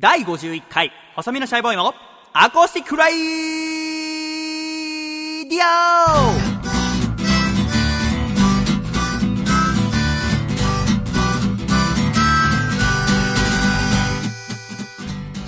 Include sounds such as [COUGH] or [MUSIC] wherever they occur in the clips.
第51回細身のシャイボーイのアコースティックレディオ。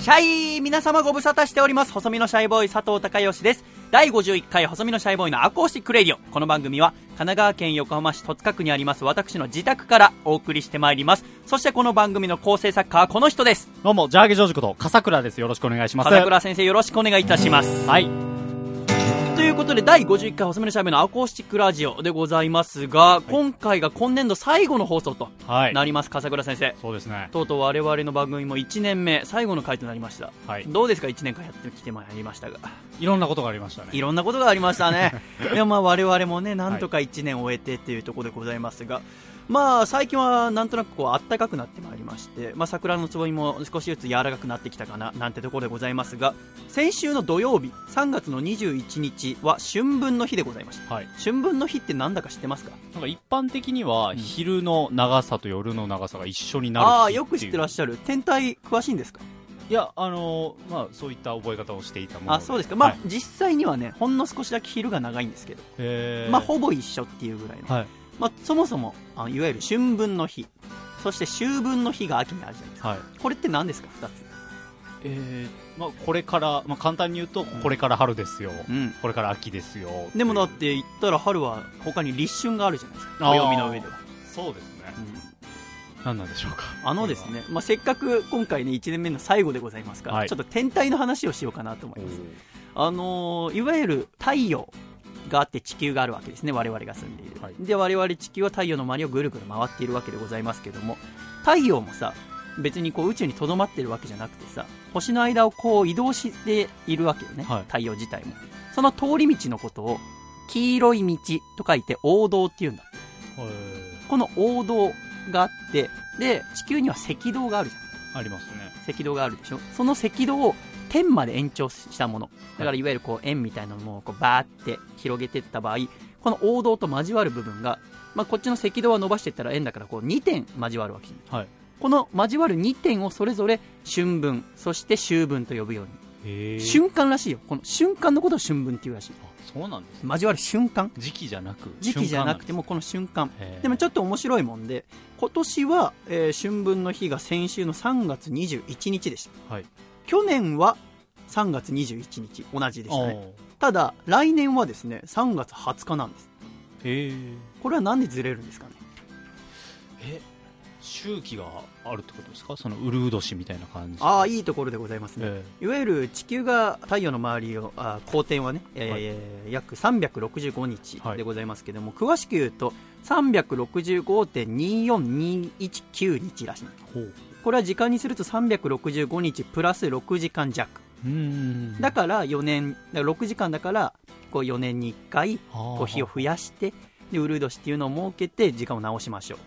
シャイ皆様ご無沙汰しております。細身のシャイボーイ佐藤孝義です。第51回細身のシャイボーイのアコースティックレディオこの番組は神奈川県横浜市戸塚区にあります私の自宅からお送りしてまいりますそしてこの番組の構成作家はこの人ですどうも、ジャーゲジョージこと、笠倉です。よろしくお願いします。笠倉先生よろしくお願いいたしますはい。ということで第51回細身のシャーイのアコースティックラジオでございますが、今回が今年度最後の放送とはい。なります笠倉先生そうですね。とうとう我々の番組も1年目最後の回となりました、はいどうですか1年間やってきてまいりましたがいろんなことがありましたね。いろんなことがありましたね。[LAUGHS] でもまあ我々もね、なんとか1年終えてっていうところでございますが、まあ最近はなんとなくこう暖かくなってまいりまして、まあ桜のつぼみも少しずつ柔らかくなってきたかななんてところでございますが、先週の土曜日、3月の21日は春分の日でございました。はい。春分の日ってなんだか知ってますか？なんか一般的には、ん昼の長さと夜の長さが一緒になる日ああー、よく知ってらっししゃる。天体詳しいんですか？いや、あのーまあ、そういった覚え方をしていたものあ、そうですか。まあ、はい実際にはね、ほんの少しだけ昼が長いんですけど、まあほぼ一緒っていうぐらいの。はい。まあ、そもそもあいわゆる春分の日そして秋分の日が秋にあるじゃないですかはい。これって何ですか？2つえー、まあ、これから、まあ、簡単に言うと、これから春ですよ。うんこれから秋ですよ。でもだっってて言ったら春は他に立春があるじゃないですか暦の上では。そうですね。うん何なんでしょうか。あのですね、まあ、せっかく今回ね1年目の最後でございますから、はいちょっと天体の話をしようかなと思いおますーあのーいわゆる太陽があって地球があるわけですね我々が住んでいる、はい。で我々地球は太陽の周りをぐるぐる回っているわけでございますけども太陽もさ別にこう宇宙にとどまってるわけじゃなくてさ星の間をこう移動しているわけよね、はい。太陽自体も。その通り道のことを黄色い道と書いて黄道っていうんだへこの黄道があってで地球には赤道があるじゃん。ーありますね。赤道があるでしょ。その赤道を点まで延長したもの。だからい。わゆるこう円みたいなのをこうバーって広げていった場合この黄道と交わる部分が、まあ、こっちの赤道は伸ばしていったら円だからこう2点交わるわけじゃない。はい。この交わる2点をそれぞれ春分そして秋分と呼ぶように。瞬間らしいよ。この瞬間のことを春分っていうらしい。あそうなんですね。交わる瞬間。時期じゃなく時期じゃなくてもこの瞬間。でもちょっと面白いもんで今年は、えー春分の日が先週の3月21日でした。はい去年は3月21日同じでしたね。ねただ来年はですね3月20日なんです。へえ。これはなんでずれるんですかね？え周期があるってことですか？そのウルー年みたいな感じああいいいところでございますね、えいわゆる地球が太陽の周りをあ公転はね、えー約365日はい。でございますけども、詳しく言うと365.24219日らしい。ほうこれは時間にすると365日プラス6時間弱。だから4年だから6時間だからこう4年に1回こう日を増やしてでウルー年っていうのを設けて時間を直しましょう。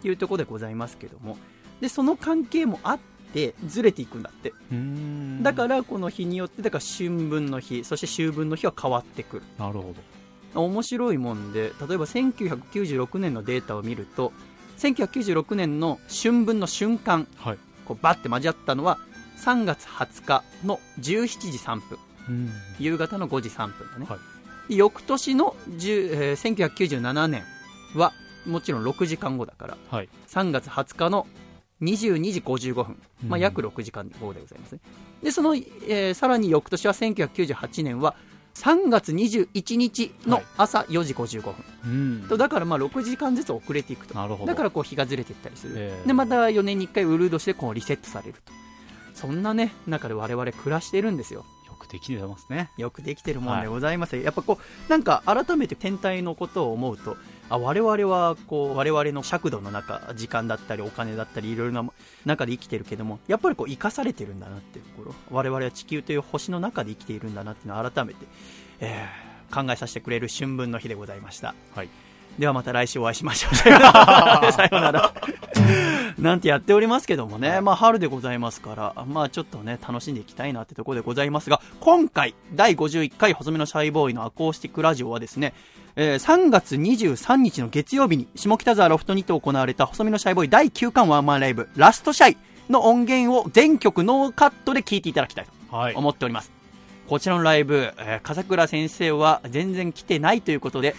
っていうところでございますけども。でその関係もあってずれていくんだって。だからこの日によってだから春分の日そして秋分の日は変わってくる。なるほ面白いもんで例えば1996年のデータを見ると1996年の春分の瞬間どはい。こうバッて交わったのは3月20日の17時3分。うん。夕方の5時3分だね、はい。で翌年の10、えー1997年はもちろん6時間後だからはい。3月20日の22時55分、まあ、うん。約6時間後でございますね。でその、えーさらに翌年は1998年は3月21日の朝4時55分、うん。とだからまあ6時間ずつ遅れていくと。なるほど。だからこう日がずれていったりする、えーでまた4年に1回ウルードしてこうリセットされると。そんなね中で我々暮らしてるんですよ。よくできてますね。よくできてるもんでございます、やっぱこうなんか改めて天体のことを思うとあ我々はこう我々の尺度の中時間だったりお金だったりいろいろな中で生きてるけどもやっぱりこう生かされてるんだなっていうところ。我々は地球という星の中で生きているんだなっていうのを改めて、えー考えさせてくれる春分の日でございました。はい。ではまた来週お会いしましょう。[LAUGHS] [LAUGHS] さよならなら。なんてやっておりますけどもね、まあ春でございますから、まあちょっとね、楽しんでいきたいなってところでございますが、今回、第51回細身のシャイボーイのアコースティックラジオはですね、えー3月23日の月曜日に下北沢ロフトにて行われた細身のシャイボーイ第9巻ワンマンライブ、ラストシャイの音源を全曲ノーカットで聴いていただきたいとはい。思っております。こちらのライブ、えー笠倉先生は全然来てないということで、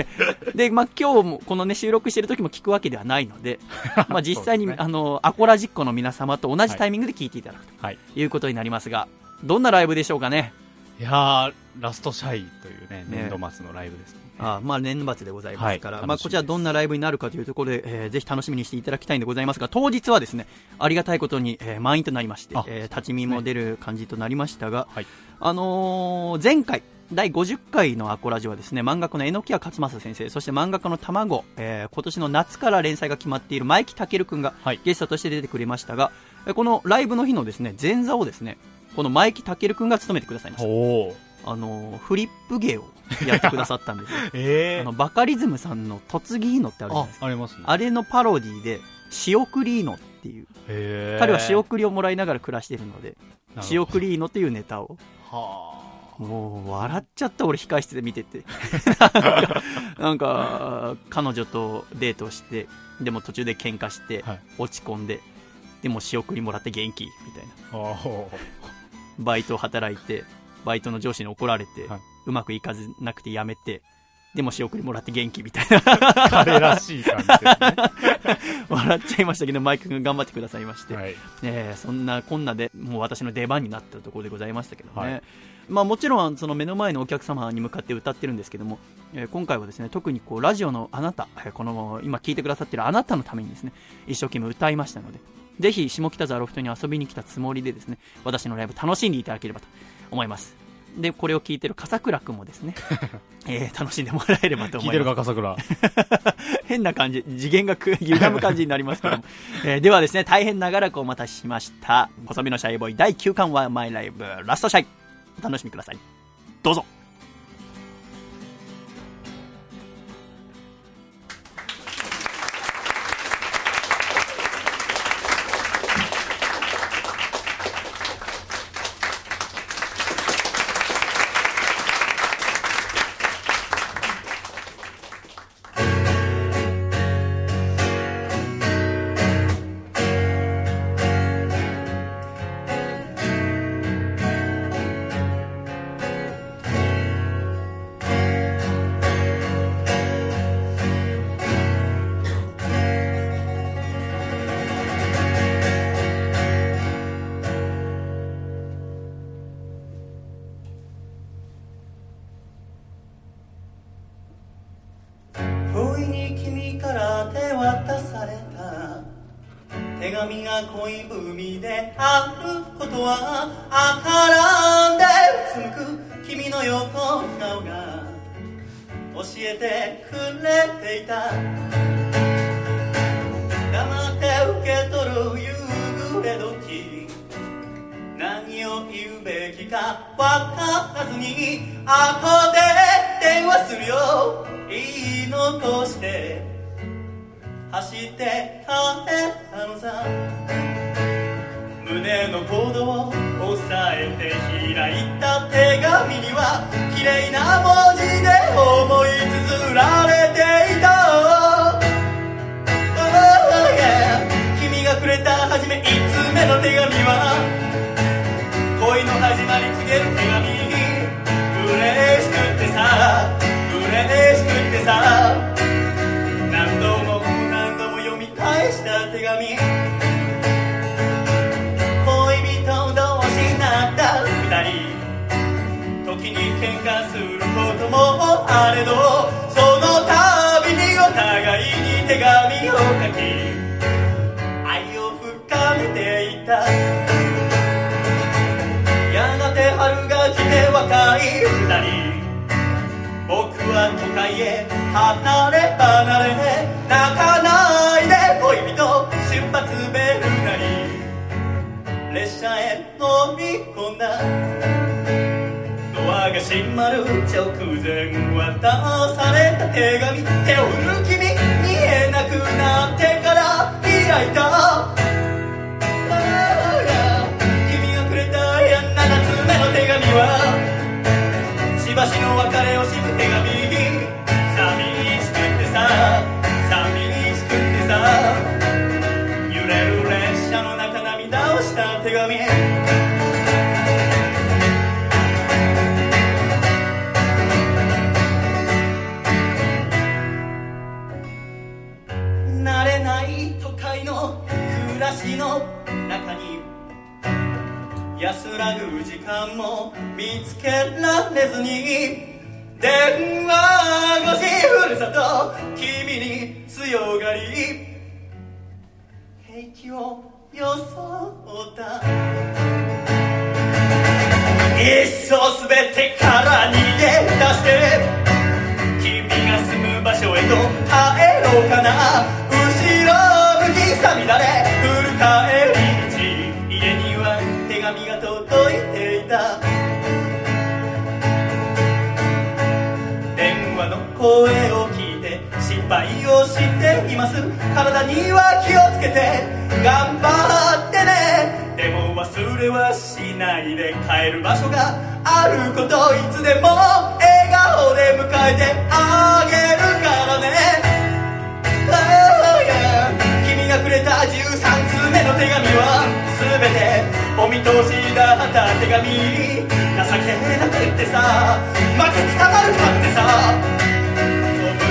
[LAUGHS] で、まあ、今日も、このね、収録してる時も聞くわけではないので、[LAUGHS] まあ、実際に、ねあの、アコラジッコの皆様と同じタイミングで聞いていただくはい。ということになりますが、どんなライブでしょうかね？いやー、ラストシャイというね、ね。年度末のライブですね。あーまあ年末でございますから、はいまあ、こちらどんなライブになるかというところで、えーぜひ楽しみにしていただきたいんでございますが、当日はですね、ありがたいことに、えー満員となりましてあ、えー立ち見も出る感じとなりましたが、はい。あのー前回、第50回のアコラジはですね、漫画家の榎谷勝正先生、そして漫画家の卵、えー今年の夏から連載が決まっている前木健くんがはい。ゲストとして出てくれましたが、えーこのライブの日のですね、前座をですね、この前木健くんが務めてくださいました。あのーフリップ芸をやってくださったんですよ。[LAUGHS] えあのバカリズムさんの「嫁ぎいの」ってあるじゃないあです、か。ありますね。あれのパロディで「仕送りいの」っていう。へー。彼は仕送りをもらいながら暮らしてるので「なるほど。仕送りいの」っていうネタを。はもう笑っちゃった俺控室で見てて。[LAUGHS] なんか彼女とデートしてでも途中で喧嘩して、はい。落ち込んででも仕送りもらって元気？みたいなバイトを働いてバイトの上司に怒られて、はい。うまくいかずなくて辞めてでも仕送りもらって元気みたいな。彼らしい感じですね。[LAUGHS] 笑っちゃいましたけどマイク君頑張ってくださいまして、はい。えーそんなこんなでもう私の出番になったところでございましたけどね、はい。まあ、もちろんその目の前のお客様に向かって歌ってるんですけども、えー今回はですね特にこうラジオのあなた、えーこの今聞いてくださってるあなたのためにですね一生懸命歌いましたのでぜひ下北沢ロフトに遊びに来たつもりでですね私のライブ楽しんでいただければと思いますでこれを聞いてる笠倉君もですね、[LAUGHS] えー楽しんでもらえればと思います聞いてるか、笠倉。[LAUGHS] 変な感じ、次元がく歪む感じになりますけども、[LAUGHS] えーではですね、大変長らくお待たせしました。細身のシャイボーイ第9巻はマイライブラストシャイ。お楽しみください。どうぞ。手渡された。手紙が恋文であることは赤らんでうつむく君の横顔が。教えてくれていた。黙って受け取る夕暮れ時。何を言うべきか分からずに。後で電話するよ。言い残して。走って帰ったのさ。胸の鼓動を押さえて開いた手紙には綺麗な文字で思い綴られていた。Oh, yeah 君がくれた初め5つ目の手紙は。恋の始まり告げる手紙嬉しくってさ。嬉しくってさ。紙恋人同士になった二人時に喧嘩することもあれどその度にお互いに手紙を書き愛を深めていた。やがて春が来て若い二人。僕は都会へ離れ離れ泣かないで恋人。発ベルなり列車へ乗り込んだドアが閉まる直前渡された手紙手を振る君見えなくなってから開いた君がくれた7つ目の手紙はしばしの別れを知る手慣れない都会の暮らしの中に安らぐ時間も見つけられずに電話越しふるさと君に強がり平気を装ったいっそ全てから逃げ出して君が住む場所へと帰ろうかな。後ろ向きさみだれ振る帰り道家には手紙が届いていた。電話の声を聞いて失敗をしています。体には気をつけて。頑張ってね。でも忘れはしないで帰る場所があることいつでも笑顔で迎えてあげるからね。君がくれた13通目の手紙は全てお見通しだった手紙。情けなくってさ。負けてたまるかってさ。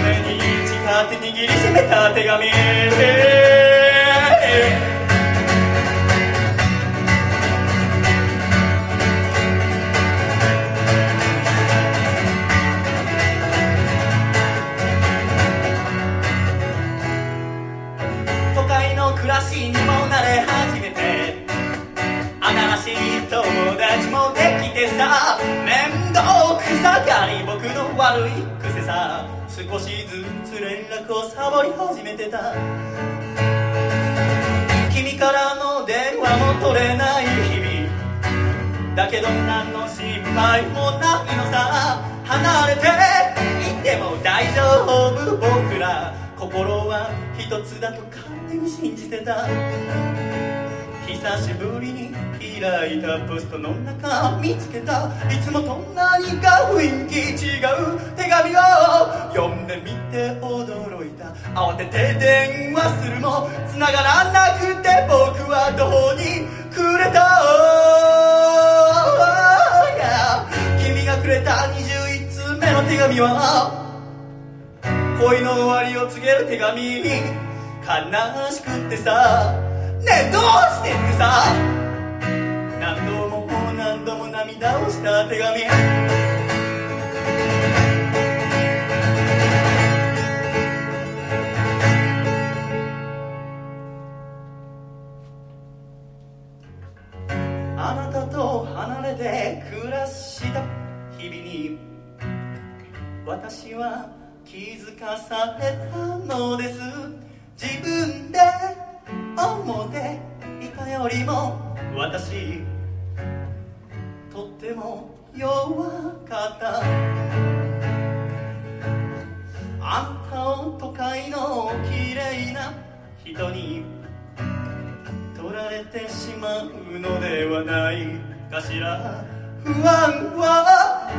胸に誓って握りしめた手紙。さ面倒くさがり僕の悪い癖さ。少しずつ連絡をサボり始めてた。君からの電話も取れない日々。だけど何の心配もないのさ。離れていても大丈夫僕ら。心は一つだと勝手に信じてた。久しぶりに開いたポストの中見つけたいつもと何か雰囲気違う手紙を。読んでみて驚いた。慌てて電話するも繋がらなくて僕はどこにくれた。君がくれた21通目の手紙は恋の終わりを告げる手紙に悲しくってさ。ねえどうしてってさ。何度も何度も涙をした手紙。あなたと離れて暮らした。日々に私は気づかされたのです。自分で思っていたよりも私とっても弱かった。あんたを都会の綺麗な人に取られてしまうのではないかしら。不安は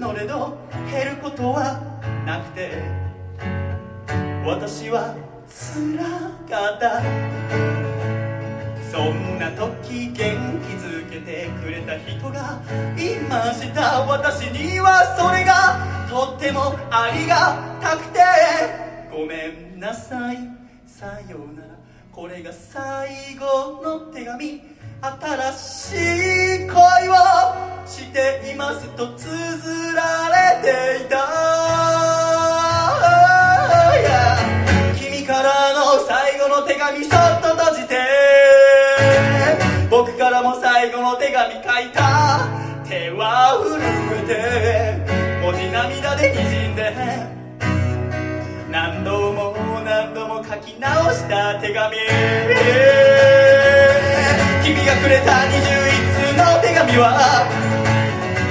募れど減ることはなくて私は辛かった。そんな時元気づけてくれた人がいました。私にはそれがとってもありがたくて。ごめんなさい。さようなら。これが最後の手紙。新しい恋をしていますと綴られていた。からの最後の手紙そっと閉じて。僕からも最後の手紙書いた。手は震えて。文字涙でにじんで。何度も何度も書き直した手紙。君がくれた21通の手紙は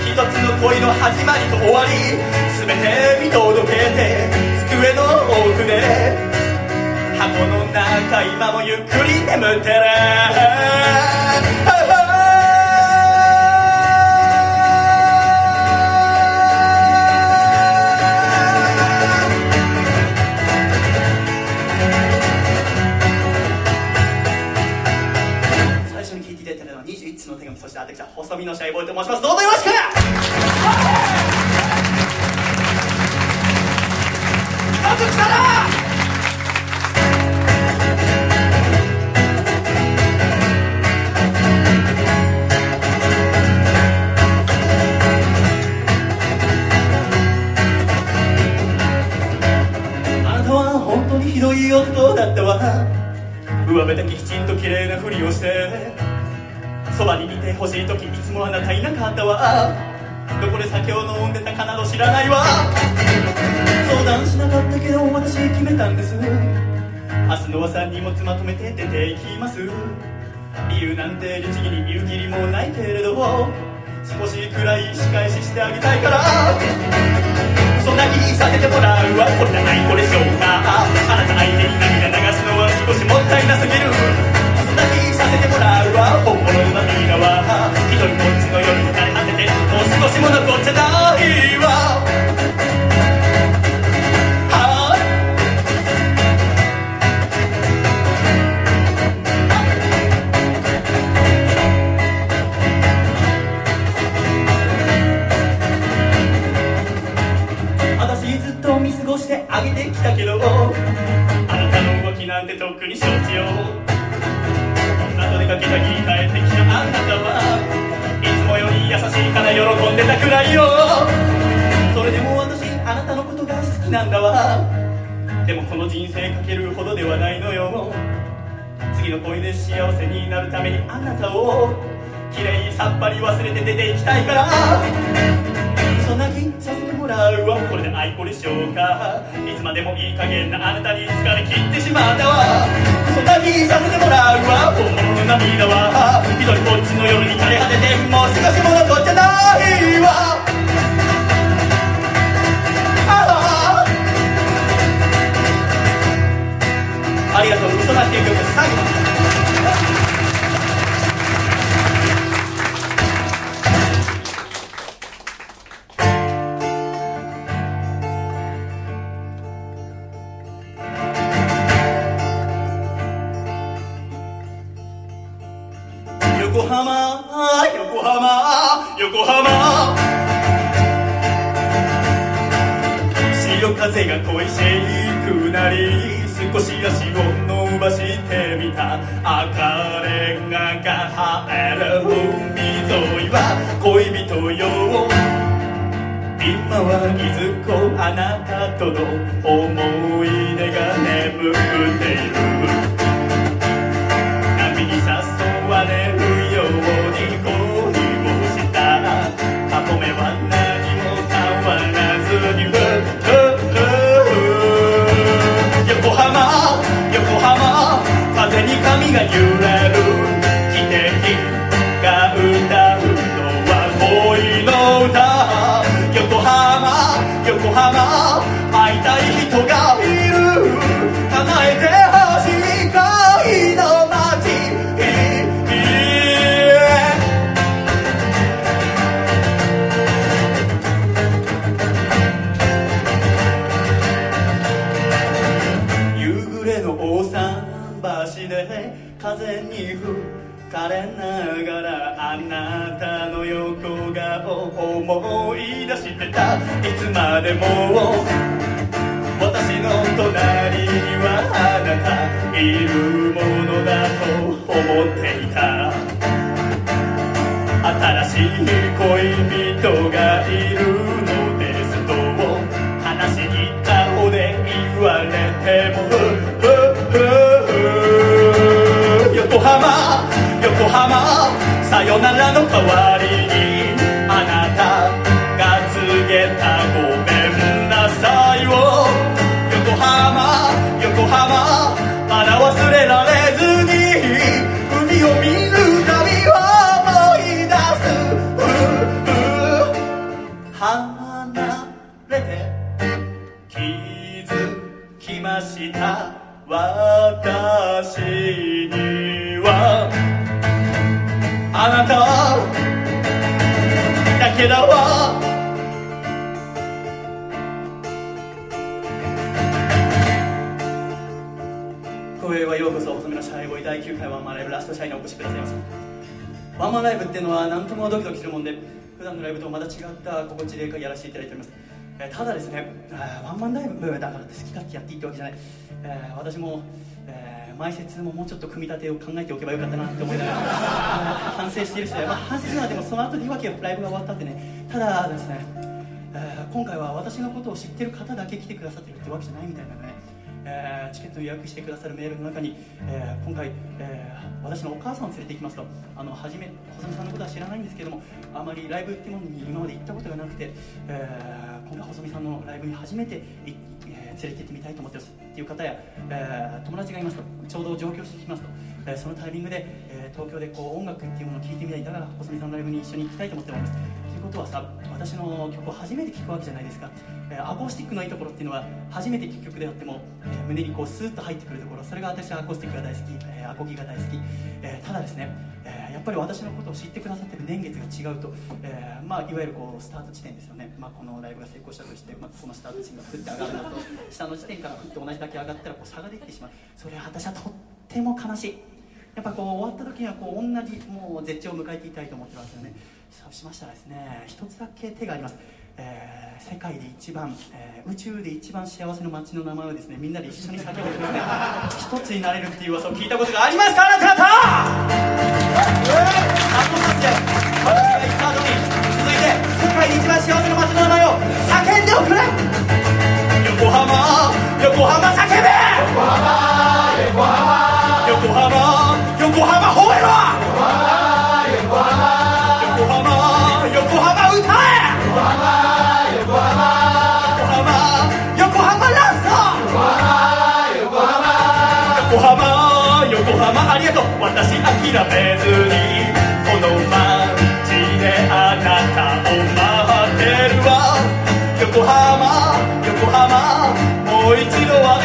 一つの恋の始まりと終わり。全て見届けて机の奥で。箱の中今もゆっくり眠ってる。最初に聞いていただいたのは21通の手紙そして私は細身のシャイボーイと申します。どうぞよろしく。来たひどい男だったわ。上辺だけきちんと綺麗なふりをしてそばにいてほしい時いつもあなたいなかったわ。どこで酒を飲んでたかなど知らないわ。相談しなかったけど私決めたんです。明日の朝荷物まとめて出て行きます。理由なんて律儀に言う義理もないけれど。少しくらい仕返ししてあげたいから。そんな気させてもらうわ。これじゃないこれしょうか。あなた相手に涙流すのは少しもったいなすぎる。そんな気させてもらうわ。て出て行きたいから。そんな気させてもらうわ。これで愛子でしょうか。いつまでもいい加減なあなたに疲れ切ってしまったわ。そんな気させてもらうわ。本物の涙は。一人こっちの夜に枯れ果ててもう少しも残っちゃないわ。ありがとう。嘘なっていう曲最後。なで風に吹かれながらあなたの横顔思い出してた。いつまでも私の隣にはあなたいるものだと思っていた。新しい恋人がいるのですと悲しい顔で言われても。横浜さよならの代わりに。けだわ。光栄はようこそ遅めのシャイボーイ第9回ワンマンライブラストシャイにお越しくださいました。ワンマンライブっていうのは何ともドキドキするもんで普段のライブとまた違った心地でやらせていただいております。えーただですねワンマンライブだからって好き勝手やっていいってわけじゃない、えー私も、えー前説ももうちょっと組み立てを考えておけばよかったなって思いながら反省してるし、まあ、反省するのはでもその後でいわけよライブが終わったってねただですね、えー今回は私のことを知ってる方だけ来てくださってるってわけじゃないみたいなね、えーチケット予約してくださるメールの中に、えー今回、え私のお母さんを連れて行きますとあの初め細見さんのことは知らないんですけどもあまりライブってものに今まで行ったことがなくて、え今回細見さんのライブに初めてい、えー連れて行ってみたいと思ってますっていう方や、えー友達がいますとちょうど上京してきますと、えーそのタイミングで、えー東京でこう音楽っていうものを聴いてみたいだから細見さんのライブに一緒に行きたいと思ってます。ということはさ私の曲を初めて聴くわけじゃないですか、えーアコースティックのいいところっていうのは初めて聴く曲であっても、えー胸にこうスーッと入ってくるところそれが私はアコースティックが大好き、えーアコギが大好き、えーただですね、えーやっぱり私のことを知ってくださってる年月が違うと、えーまあ、いわゆるこうスタート地点ですよね、まあ、このライブが成功したとして、まあ、このスタート地点がふって上がるのと [LAUGHS] 下の地点からふって同じだけ上がったらこう差ができてしまう。それは私はとっても悲しい。やっぱこう終わった時にはこう同じもう絶頂を迎えていたいと思ってますよねそうしましたらですね一つだけ手があります、えー世界で一番、えー宇宙で一番幸せの街の名前をですねみんなで一緒に叫んでですね一つになれるっていう噂を聞いたことがあります。かあなた方！あとますよ私が言った後に続いて世界で一番幸せの街の名前を叫んでおくれ！横浜！横浜叫私諦めずにこの街であなたを待ってるわ。横浜横浜もう一度会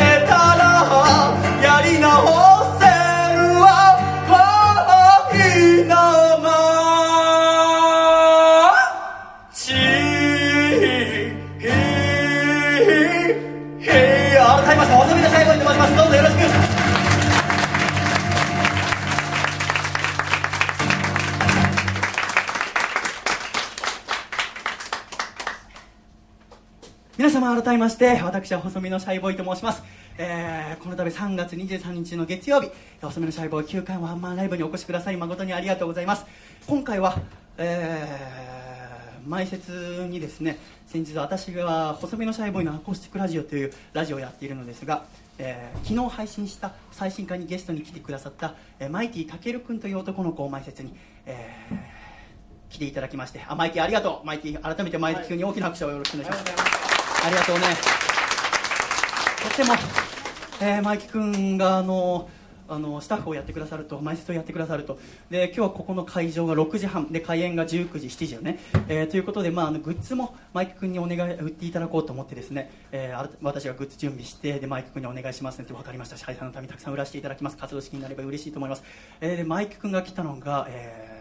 改めまして私は細身のシャイボーイと申します、えーこの度3月23日の月曜日細身のシャイボーイ9回ワンマンライブにお越しください。誠にありがとうございます。今回は、えー前説にですね先日私が細身のシャイボーイのアコースティックラジオというラジオをやっているのですが、えー昨日配信した最新回にゲストに来てくださった、えーマイティたけるくんという男の子を前説に、えー来ていただきましてあマイティありがとう。マイティ改めてマイティ君に大きな拍手をよろしくお願いします。ありがとうね。とても、えー、マイキ君があのあのスタッフをやってくださると前説をやってくださると。で今日はここの会場が6時半。で開演が19時7時よね、えーということで、まあ、あのグッズもマイキ君にお願い売っていただこうと思ってですね、えー私がグッズ準備してでマイキ君にお願いしますねって分かりましたシャイさんのためにたくさん売らせていただきます。活動資金になれば嬉しいと思います、えーでマイキ君が来たのが、えー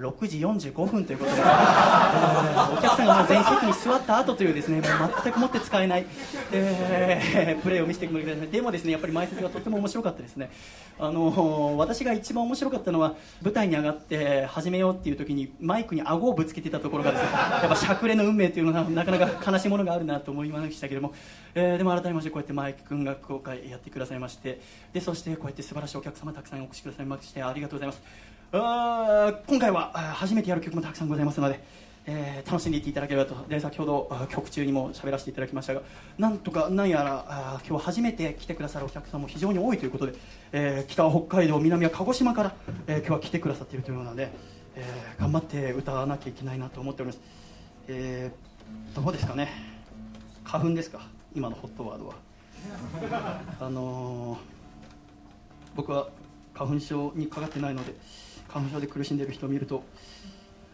6時45分ということで、えーお客さんがもう全席に座った後というですねもう全くもって使えない、えープレーを見せてくれてでもですねやっぱり前説がとても面白かったですね。あの私が一番面白かったのは舞台に上がって始めようっていう時にマイクに顎をぶつけてたところがですねやっぱしゃくれの運命というのがなかなか悲しいものがあるなと思いましたけども、えーでも改めましてこうやってマイク君が今回やってくださいましてでそしてこうやって素晴らしいお客様たくさんお越しくださいましてありがとうございます。今回は初めてやる曲もたくさんございますので、えー楽しんでいっていただければと。で先ほど曲中にも喋らせていただきましたがなんとかなんやらあ今日初めて来てくださるお客さんも非常に多いということで、えー北は北海道南は鹿児島から、えー今日は来てくださっているというので、えー頑張って歌わなきゃいけないなと思っております、えーどうですかね。花粉ですか？今のホットワードは。あの僕は花粉症にかかってないので花粉症で苦しんでいる人を見ると、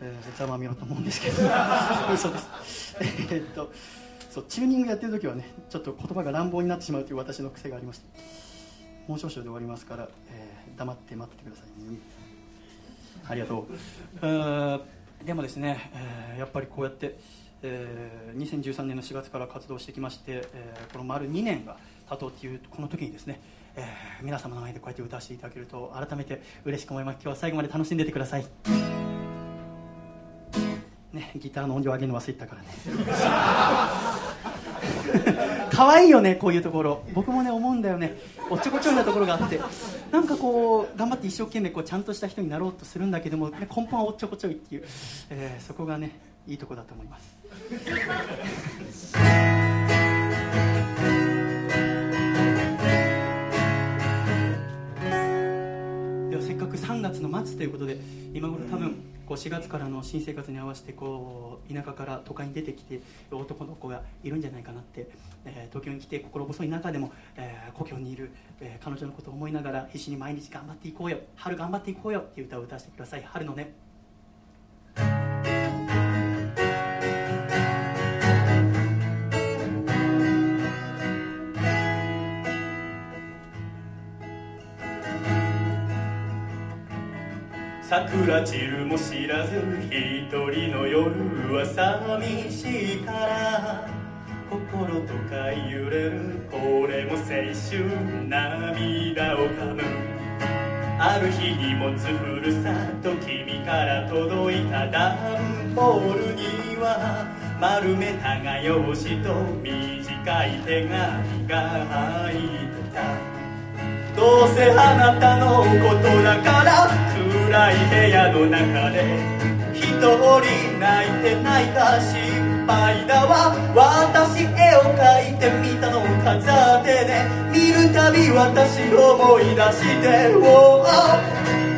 えー、ざまみろうと思うんですけど。[LAUGHS] 嘘です。えーっとそうチューニングやってる時はねちょっと言葉が乱暴になってしまうという私の癖がありましてもう少々で終わりますから、えー黙って待っててくださいねありがとう。えーでもですね、えーやっぱりこうやって、えー2013年の4月から活動してきまして、えーこの丸2年が経とうっていうこの時にですね、えー皆様の前でこうやって歌わせていただけると改めて嬉しく思います。今日は最後まで楽しんでてください。ねギターの音量上げるの忘れてたからね。[LAUGHS] 可愛いよねこういうところ。僕もね思うんだよね。おっちょこちょいなところがあって。なんかこう頑張って一生懸命こうちゃんとした人になろうとするんだけども、ね、根本はおっちょこちょいっていう、えーそこがねいいとこだと思います。3月の末ということで今頃多分こう4月からの新生活に合わせてこう田舎から都会に出てきて男の子がいるんじゃないかなって、えー東京に来て心細い中でも、えー故郷にいる、えー彼女のことを思いながら必死に毎日頑張っていこうよ春頑張っていこうよっていう歌を歌わせてください。春のね桜散るも知らず一人の夜は寂しいから心とか揺れるこれも青春涙をかむ。ある日荷物ふるさと君から届いた段ボールには丸めた画用紙と短い手紙が入ってた。どうせあなたのことだから暗い部屋の中で一人泣いて泣いた心配だわ私絵を描いてみたのを飾ってね見るたび私思い出してお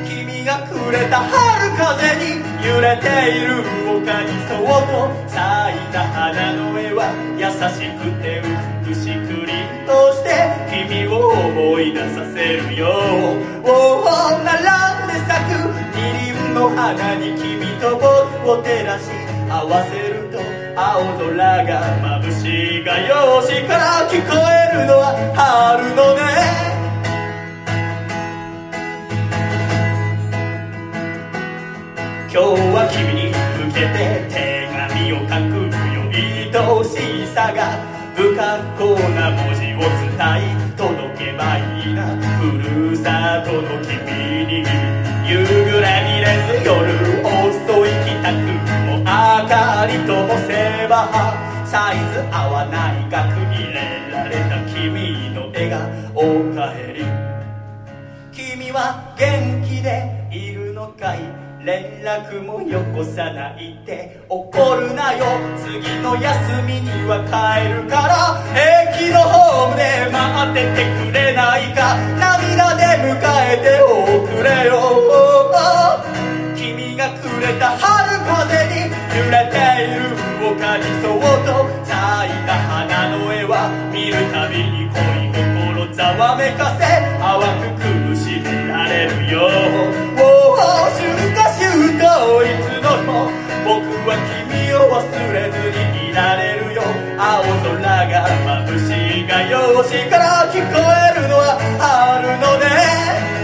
君がくれた春風に揺れている丘にそっと咲いた花の絵は優しくて美しく凛として君を思い出させるよ。おお並んで咲く二輪の花に君と僕を照らし合わせると青空が眩しいが用紙から聞こえるのは春のね。今日は君に向けて不格好な文字を伝え届けばいいなふるさとの君に夕暮れ見れず夜遅い帰宅も明かりともせばサイズ合わない額入れられた君の絵がおかえり君は元気連絡もよこさないで。怒るなよ。次の休みには帰るから。駅のホームで待っててくれないか。涙で迎えておくれよ。君がくれた春風に揺れている丘にそっと咲いた花の絵は。見るたびに恋心ざわめかせ。淡く苦しめられるよ。おお春夏秋冬いつの僕は君を忘れずにいられるよ。青空が眩しいが用紙から聞こえるのはあるのね。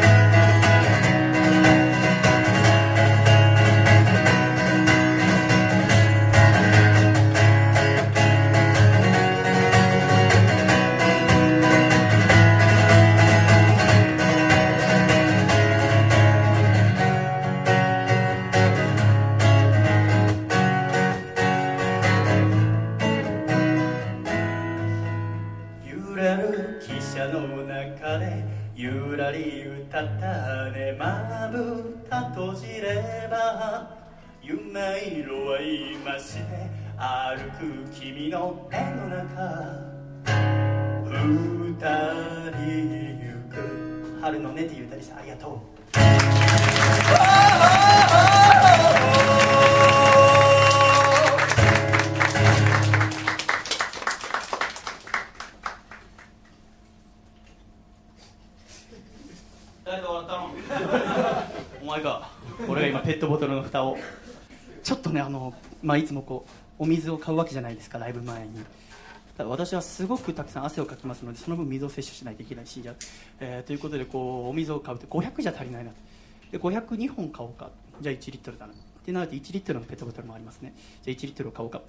たねまぶた閉じれば夢色は今して歩く君の絵の中。二人行く。春のねって言ったりしてありがとう。ペットボトルの蓋を。ちょっとねあの、まあ、いつもこうお水を買うわけじゃないですかライブ前に。ただ私はすごくたくさん汗をかきますのでその分水を摂取しないといけないしじゃ、えーということでこうお水を買うと500じゃ足りないなで502本買おうか。じゃあ1リットルだな。ってなると1リットルのペットボトルもありますね。じゃあ1リットルを買おうか、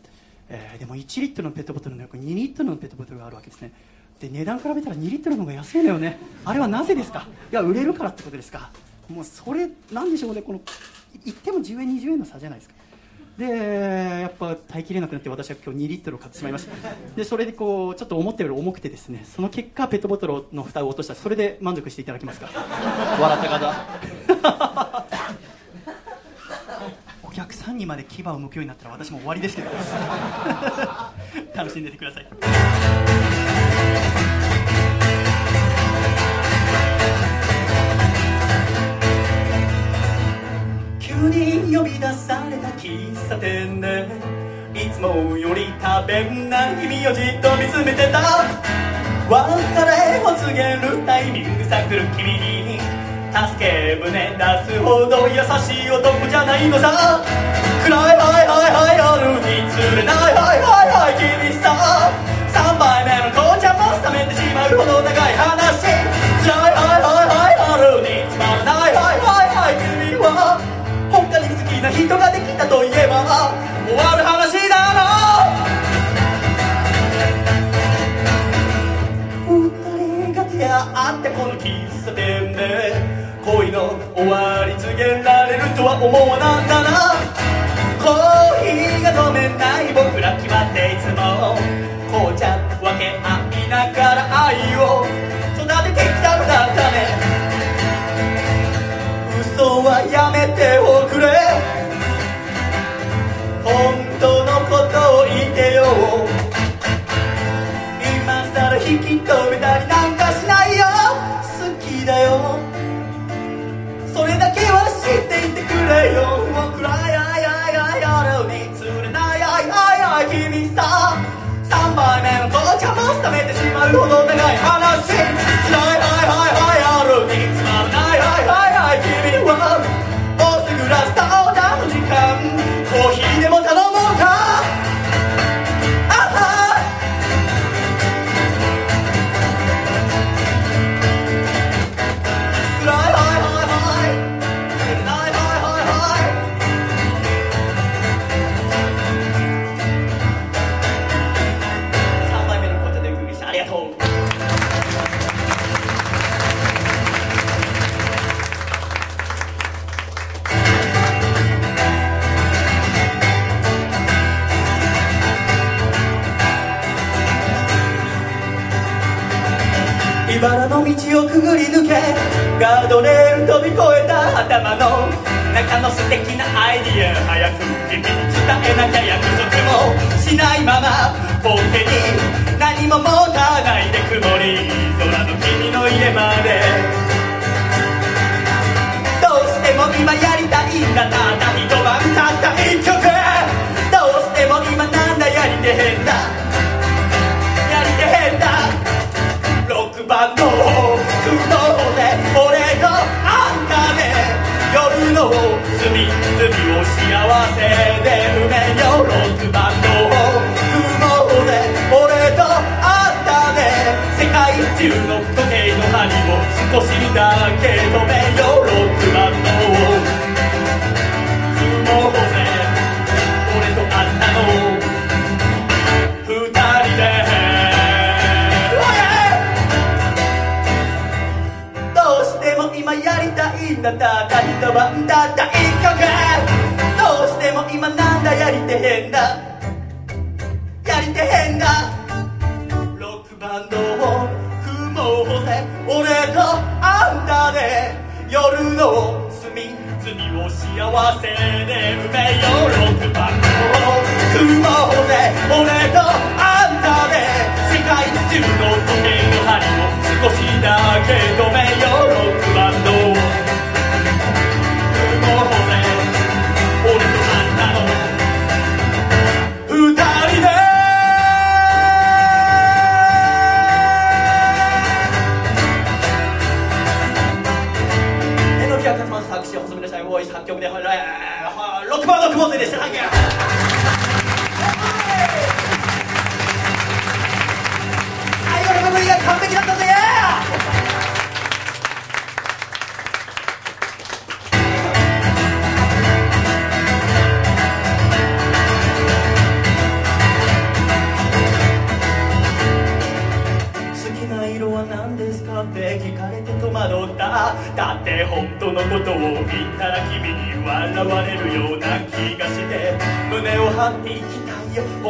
えーでも1リットルのペットボトルの横に2リットルのペットボトルがあるわけですね。で値段比べたら2リットルの方が安いのよね。あれはなぜですか？いや売れるからってことですか。もうそれなんでしょうね。この言っても10円20円の差じゃないですか。でやっぱ耐えきれなくなって私は今日2リットルを買ってしまいました。でそれでこうちょっと思ったより重くてですねその結果ペットボトルの蓋を落としたそれで満足していただけますか。笑った方。[LAUGHS] お客客さんにまで牙を向くようになったら私も終わりですけど。[LAUGHS] 楽しんでてください急に呼び出された喫茶店でいつもより食べんない君をじっと見つめてた。別れを告げるタイミング探る君に助け舟出すほど優しい男じゃないのさ。暗いはいはいはい夜に釣れないはいはいはい君さ3杯目の紅茶も冷めてしまうほど長い話辛いはいはいきな人ができたといえば終わる話だろ二人が出会ってこの喫茶店で恋の終わり告げられるとは思わなんだな。コーヒーが飲めない僕ら決まっていつも紅茶分け合いながら愛をはやめておくれ。本当のことを言ってよ。今さら引き止めたりなんかしないよ。好きだよ。それだけは知っていてくれよ。暗いあいあいあい夜に釣れない。あいあいあい君さ3杯目の紅茶も冷めてしまうほど長い話辛いはいは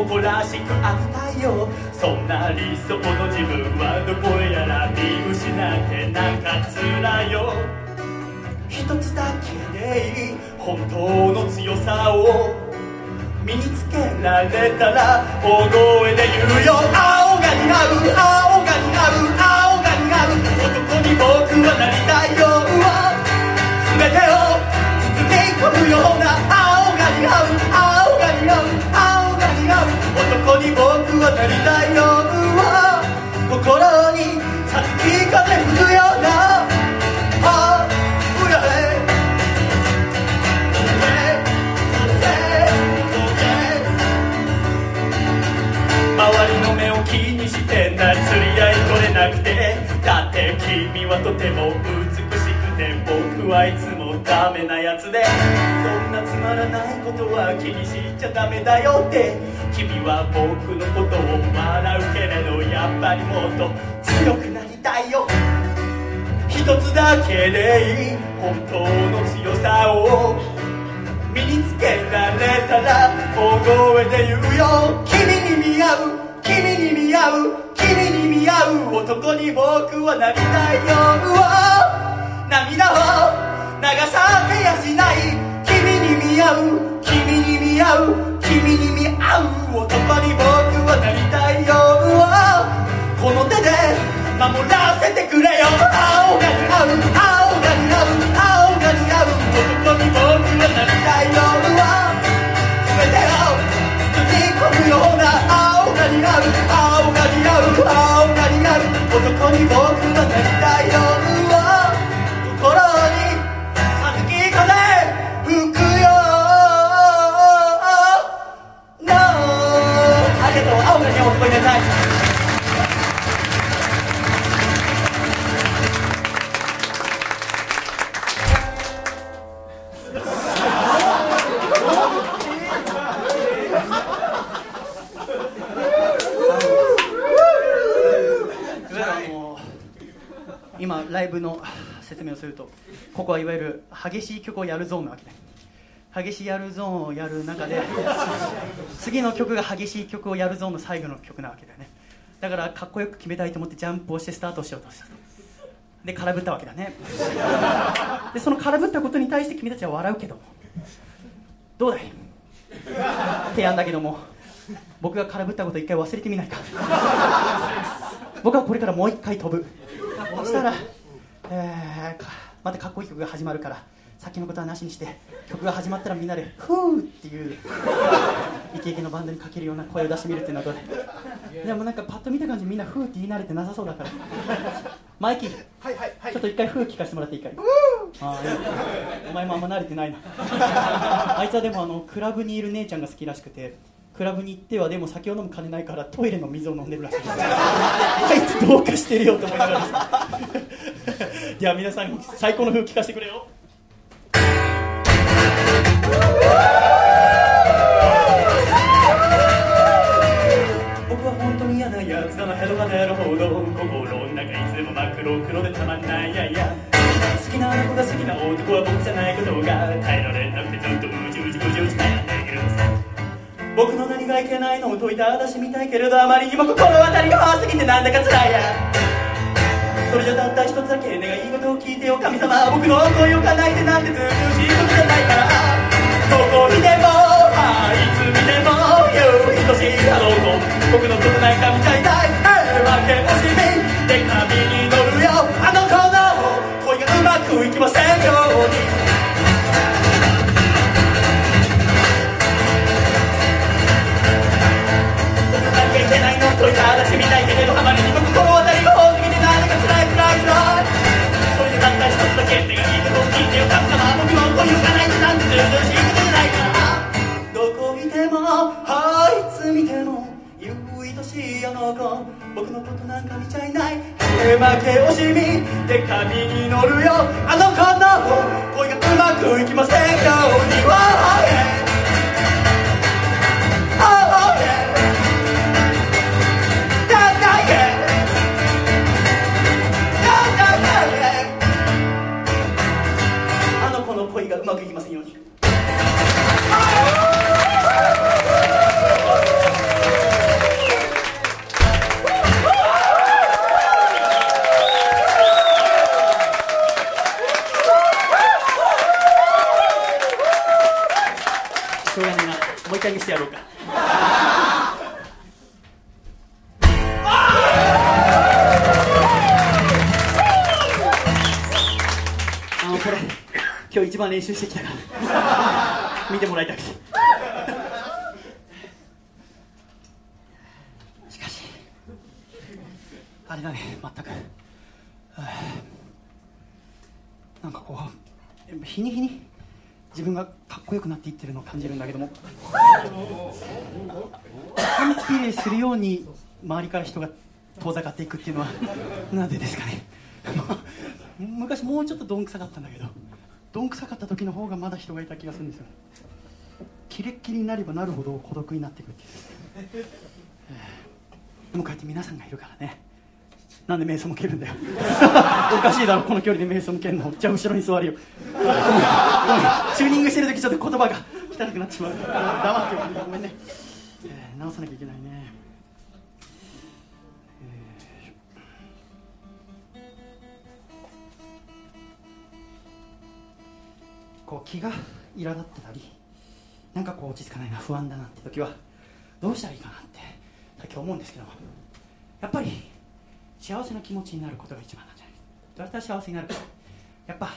誇らしくあげたいよ。そんな理想の自分はどこへやら見失ってなんか辛いよ。一つだけでいい本当の強さを身につけられたら大声で言うよ。とても美しくて僕はいつもダメなやつで。そんなつまらないことは気にしちゃダメだよって。君は僕のことを笑うけれどやっぱりもっと強くなりたいよ。一つだけでいい本当の強さを身につけられたら大声で言うよ。男に僕はなりたいよ涙を流させやしない君に似合う君に似合う君に似合う男に僕はなりたいよ。この手で守らせてくれよ。青が似合う。青が似合う。青が似合う。男に僕はなりたいよ。全てを包み込むような似合う青が似合う青が似合う。男に僕がなりたいよ今ライブの説明をするとここはいわゆる激しい曲をやるゾーンなわけね。激しいやるゾーンをやる中で次の曲が激しい曲をやるゾーンの最後の曲なわけだよね。だからかっこよく決めたいと思ってジャンプをしてスタートしようとしたと。で空振ったわけだね。でその空振ったことに対して君たちは笑うけどどうだい？提案だけども。僕が空振ったこと一回忘れてみないか。僕はこれからもう一回飛ぶ。そしたら、えーかまたかっこいい曲が始まるからさっきのことはなしにして曲が始まったらみんなで「フー」っていうイケイケのバンドにかけるような声を出してみるっていうのはどうでもなんかパッと見た感じみんな「フー」って言い慣れてなさそうだから。マイキーはいはいはいちょっと一回フー聞かせてもらっていいかい？あお前もあんま慣れてないな。あいつはでもあのクラブにいる姉ちゃんが好きらしくてクラブに行ってはでも酒を飲む金ないからトイレの水を飲んでるらしいです。あいつどうかしてるよと思いながらいや皆さん最高の風を聞かせてくれよ。僕は本当に嫌なやつだなヘドが出るほど。心の中いつでも真っ黒黒でたまんないやいや。ないのを解いた私みたいけれどあまりにも心当たりが多すぎてなんだか辛いやそれじゃたった一つだけ願い事を聞いてよ神様僕の声を叶えてなんてずうずうしいことじゃないからどこ見てもあいつ見てもよ愛しいあの子僕のことなんか見ちゃいたい負け惜しみで紙に乗るよあの子の恋がうまくいきませんようにといた話みたいけれどあまりにも心当たりが多すぎてなんだか辛い辛い辛いそれでたった一つだけ願い事を聞いてよ神様僕の恋を叶えてなんてずうずうしいことじゃないからどこ見てもあいつ見てもゆ愛しいあの子僕のことなんか見ちゃいない。負け惜しみで紙に乗るよ。あの子の恋がうまくいきませんようには練習してきたから [LAUGHS] 見てもらいたくて。しかしあれだね全く。はあなんかこう日に日に自分がかっこよくなっていってるのを感じるんだけども。反比例するように周りから人が遠ざかっていくっていうのはなぜですかね。昔もうちょっとどんくさかったんだけどどんくさかった時の方がまだ人がいた気がするんですよ。キレッキレになればなるほど孤独になっていくっていう。でもこうやって皆さんがいるからね。なんで瞑想も蹴るんだよ。おかしいだろ。この距離で瞑想も蹴るの。じゃあ後ろに座るよ。チューニングしてる時ちょっと言葉が汚くなっちまう。黙ってごめんね、えー直さなきゃいけないね。こう気が苛立ってたりなんかこう落ち着かないな不安だなって時はどうしたらいいかなって最近思うんですけどやっぱり幸せな気持ちになることが一番なんじゃないどうやったら幸せになるか。やっぱ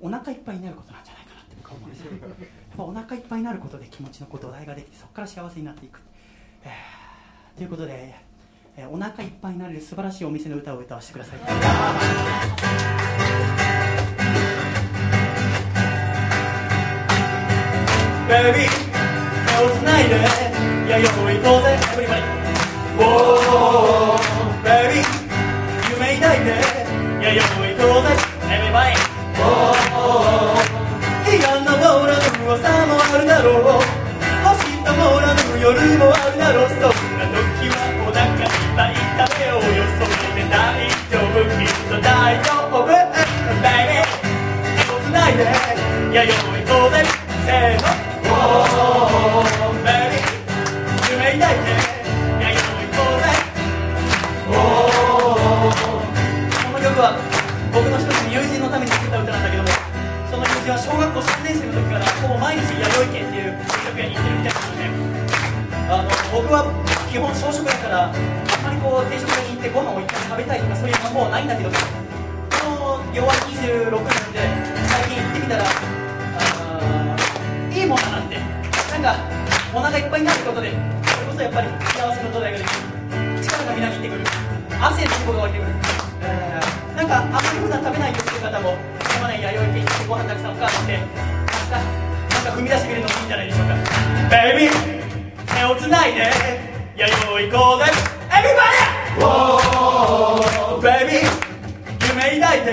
お腹いっぱいになることなんじゃないかなって僕は思うんですよやっぱお腹いっぱいになることで気持ちの土台ができてそこから幸せになっていく、えーということで、えーお腹いっぱいになれる素晴らしいお店の歌を歌わせてください。Baby 手をつないでいやよく行こうぜ Everybody. Whoa Baby 夢抱いていやよく行こうぜ Everybody. Whoa 悲願のドーラの噂もあるだろう星とモーラの夜もあるだろう。そんな時はお腹いっぱい食べようよそれで大丈夫。きっと大丈夫。Baby 手をつないでいやよく行こうぜせーの。僕の一つの友人のために作った歌なんだけどもその友人は小学校3年生の時からほぼ毎日弥生県っていう居酒屋に行ってるみたいなのであの僕は基本小食だからあんまりこう定食屋に行ってご飯をいっぱい食べたいとかそういうのもうないんだけどこの弱い26年で最近行ってみたらなんかお腹いっぱいになることでそれこそやっぱり幸せの土台ができる。力がみなぎってくる。汗の底が湧いてくる、えーなんかあんまり普段食べないという方も飲まない弥生県にご飯たくさんおかわりして明日なんか踏み出してみるのもいいんじゃないでしょうか。Baby 手をつないで弥生行こうぜ。Everybody! Whoa, baby 夢抱いて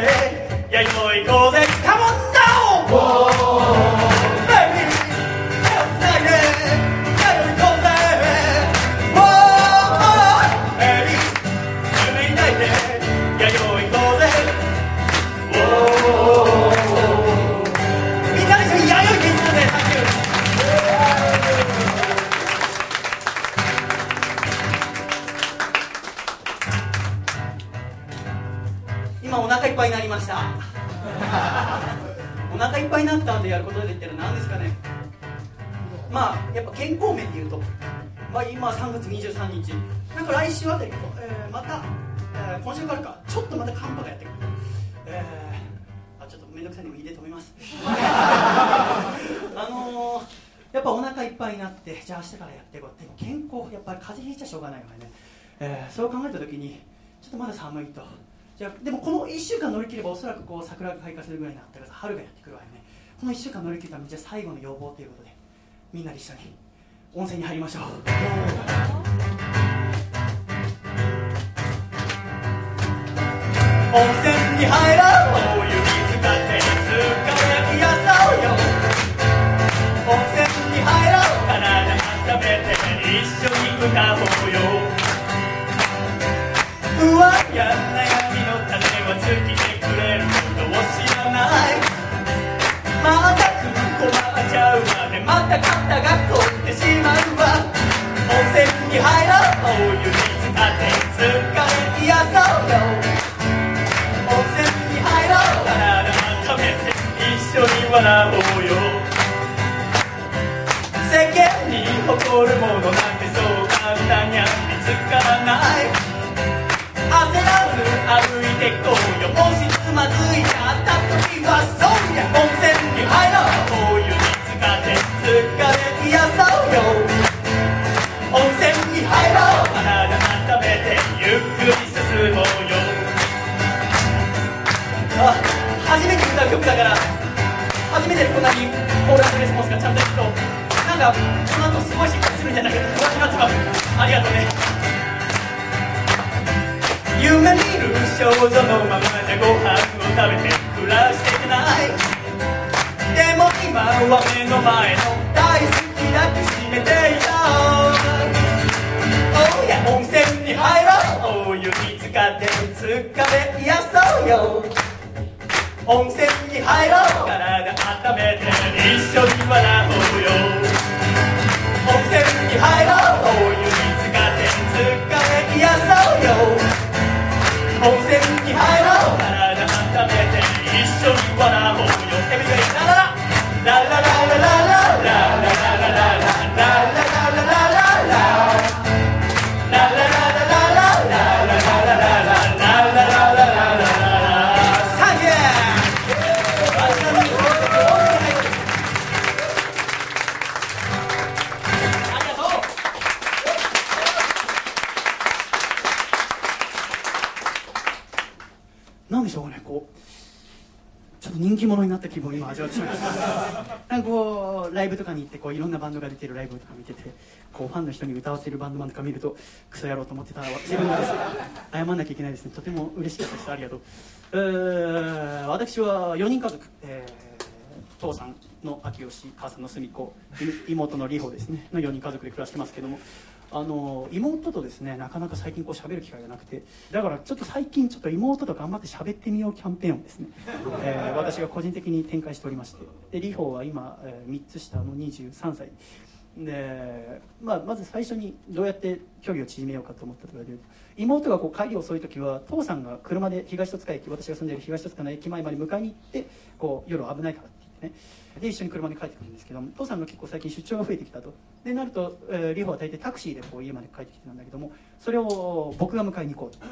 弥生行こうぜ。Come on now! Whoa, baby ぱいになったんでやることで言ったら何ですかね。まあやっぱ健康面で言うと、まあ、今3月23日。なんか来週あたり、えーまた、えー今週からか。ちょっとまた寒波がやってくる、えーあちょっと面倒くさいんでもいいで止めます。[LAUGHS] あのーやっぱお腹いっぱいになってじゃあ明日からやっていこう。でも健康やっぱり風邪ひいちゃしょうがないからね、えーそう考えた時にちょっとまだ寒いと。じゃでもこの1週間乗り切ればおそらくこう桜が開花するぐらいになったから春がやってくるわよね。この1週間乗り切るためにじゃ最後の要望ということでみんなで一緒に温泉に入りましょう。温泉に入ろう。お湯に浸かって疲れ癒そうよ。温泉に入ろう。体温めて一緒に歌おうよ。不安や悩みの種は尽きてくれる。ことを知らない。またく困っちゃうわね。また肩が凝ってしまうわ。温泉に入ろうお湯に浸って疲れ癒そうよ。温泉に入ろう体温めて一緒に笑おうよ。世間に誇るものなんてそう簡単には見つからない。焦らでこんなにコーラスレスポンスがちゃんと行くとなんかこの後すごい失敗するんじゃないかと不安になますありがとうね夢見る少女のままじゃご飯を食べて暮らしていけないでも今は目の前の大好きだけ閉めていようおや温泉に入ろうお湯に浸かってか、で癒そうよ。温泉に入ろう。体温めて一緒に笑おうよ温泉に入ろうお湯につかってつかめ癒そうよ。温泉に入ろう。体温めて一緒に笑おうよ。エビがいいラらラララララララララ味わってしまいましたなんかこうライブとかに行ってこういろんなバンドが出てるライブとか見ててこうファンの人に歌わせるバンドマンとか見るとクソ野郎と思ってた自分がです。ね謝んなきゃいけないですね。とても嬉しかったです。ありがとう。えー私は4人家族、えー父さんの秋吉母さんの澄子妹の里穂ですね。の4人家族で暮らしてますけども。あの妹とですねなかなか最近こう喋る機会がなくてだからちょっと最近ちょっと妹と頑張って喋ってみようキャンペーンをですね、[LAUGHS] えー私が個人的に展開しておりましてで里穂は今、え3つ下の23歳。で、まあ、まず最初にどうやって距離を縮めようかと思ったと言われると妹がこう帰り遅い時は父さんが車で東戸塚駅私が住んでいる東戸塚の駅前まで迎えに行ってこう夜危ないからって言ってねで一緒に車で帰ってくるんですけど父さんが結構最近出張が増えてきたと。でなると、えー、里穂は大体タクシーでこう家まで帰ってきてたんだけどもそれを僕が迎えに行こうと。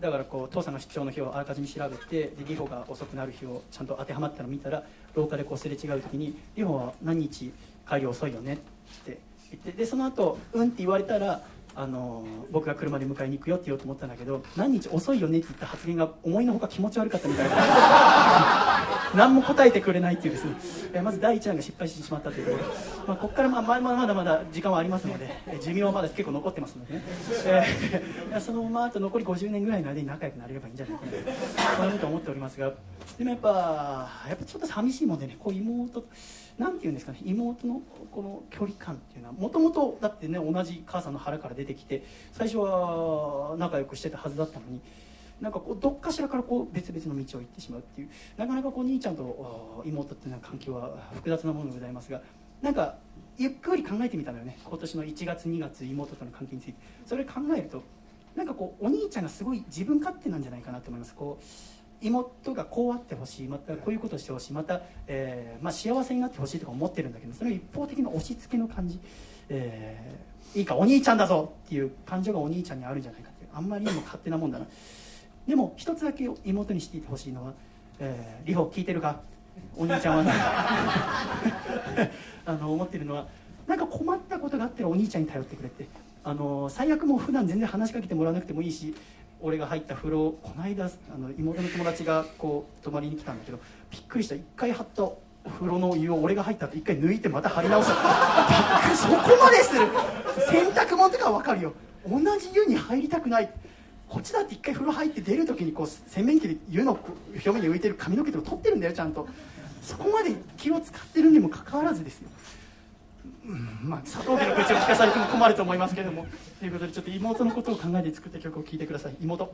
だからこう父さんが出張の日をあらかじめ調べてで里穂が遅くなる日をちゃんと当てはまったのを見たら廊下でこうすれ違う時に「里穂は何日帰り遅いよね」って言ってでその後うん」って言われたらあの僕が車で迎えに行くよって言おうと思ったんだけど何日遅いよねって言った発言が思いのほか気持ち悪かったみたいな。[LAUGHS] 何も答えてくれないっていうですね、えまず第一案が失敗してしまったという。ことで、まあ、ここからまあままだまだ時間はありますので、え寿命はまだ結構残ってますので。ね、えーそのままあと残り50年ぐらいの間に仲良くなれればいいんじゃないかなそういうこと思っておりますが。でもやっぱやっぱちょっと寂しいもんでねこう妹んていうんですかね妹のこの距離感っていうのはもともとだってね同じ母さんの腹から出てきて最初は仲良くしてたはずだったのになんかこうどっかしらからこう別々の道を行ってしまうっていうなかなかこう兄ちゃんと妹っていうのは関係は複雑なものでございますがなんかゆっくり考えてみたのよね。今年の1月2月妹との関係について。それ考えるとなんかこうお兄ちゃんがすごい自分勝手なんじゃないかなと思います。こう妹がこうあってほしいまたこういうことをしてほしいまた、えーまあ、幸せになってほしいとか思ってるんだけどそれを一方的な押し付けの感じ、えーいいかお兄ちゃんだぞっていう感情がお兄ちゃんにあるんじゃないかっていうあんまりにも勝手なもんだな。でも一つだけ妹にしていてほしいのは「えー、リホ聞いてるか？お兄ちゃんはね [LAUGHS] あの思ってるのはなんか困ったことがあったらお兄ちゃんに頼ってくれって。あの最悪もう普段全然話しかけてもらわなくてもいいし俺が入った風呂この間あの妹の友達がこう泊まりに来たんだけどびっくりした。一回張った風呂の湯を俺が入った後一回抜いてまた張り直したびっくりそこまでする。洗濯物とかは分かるよ。同じ湯に入りたくない。こっちだって一回風呂入って出る時にこう洗面器で湯の表面に浮いてる髪の毛とか取ってるんだよちゃんと。そこまで気を使ってるにもかかわらずですよ。まあ佐藤家の愚痴を聞かされても困ると思いますけれどもということでちょっと妹のことを考えて作った曲を聴いてください。妹。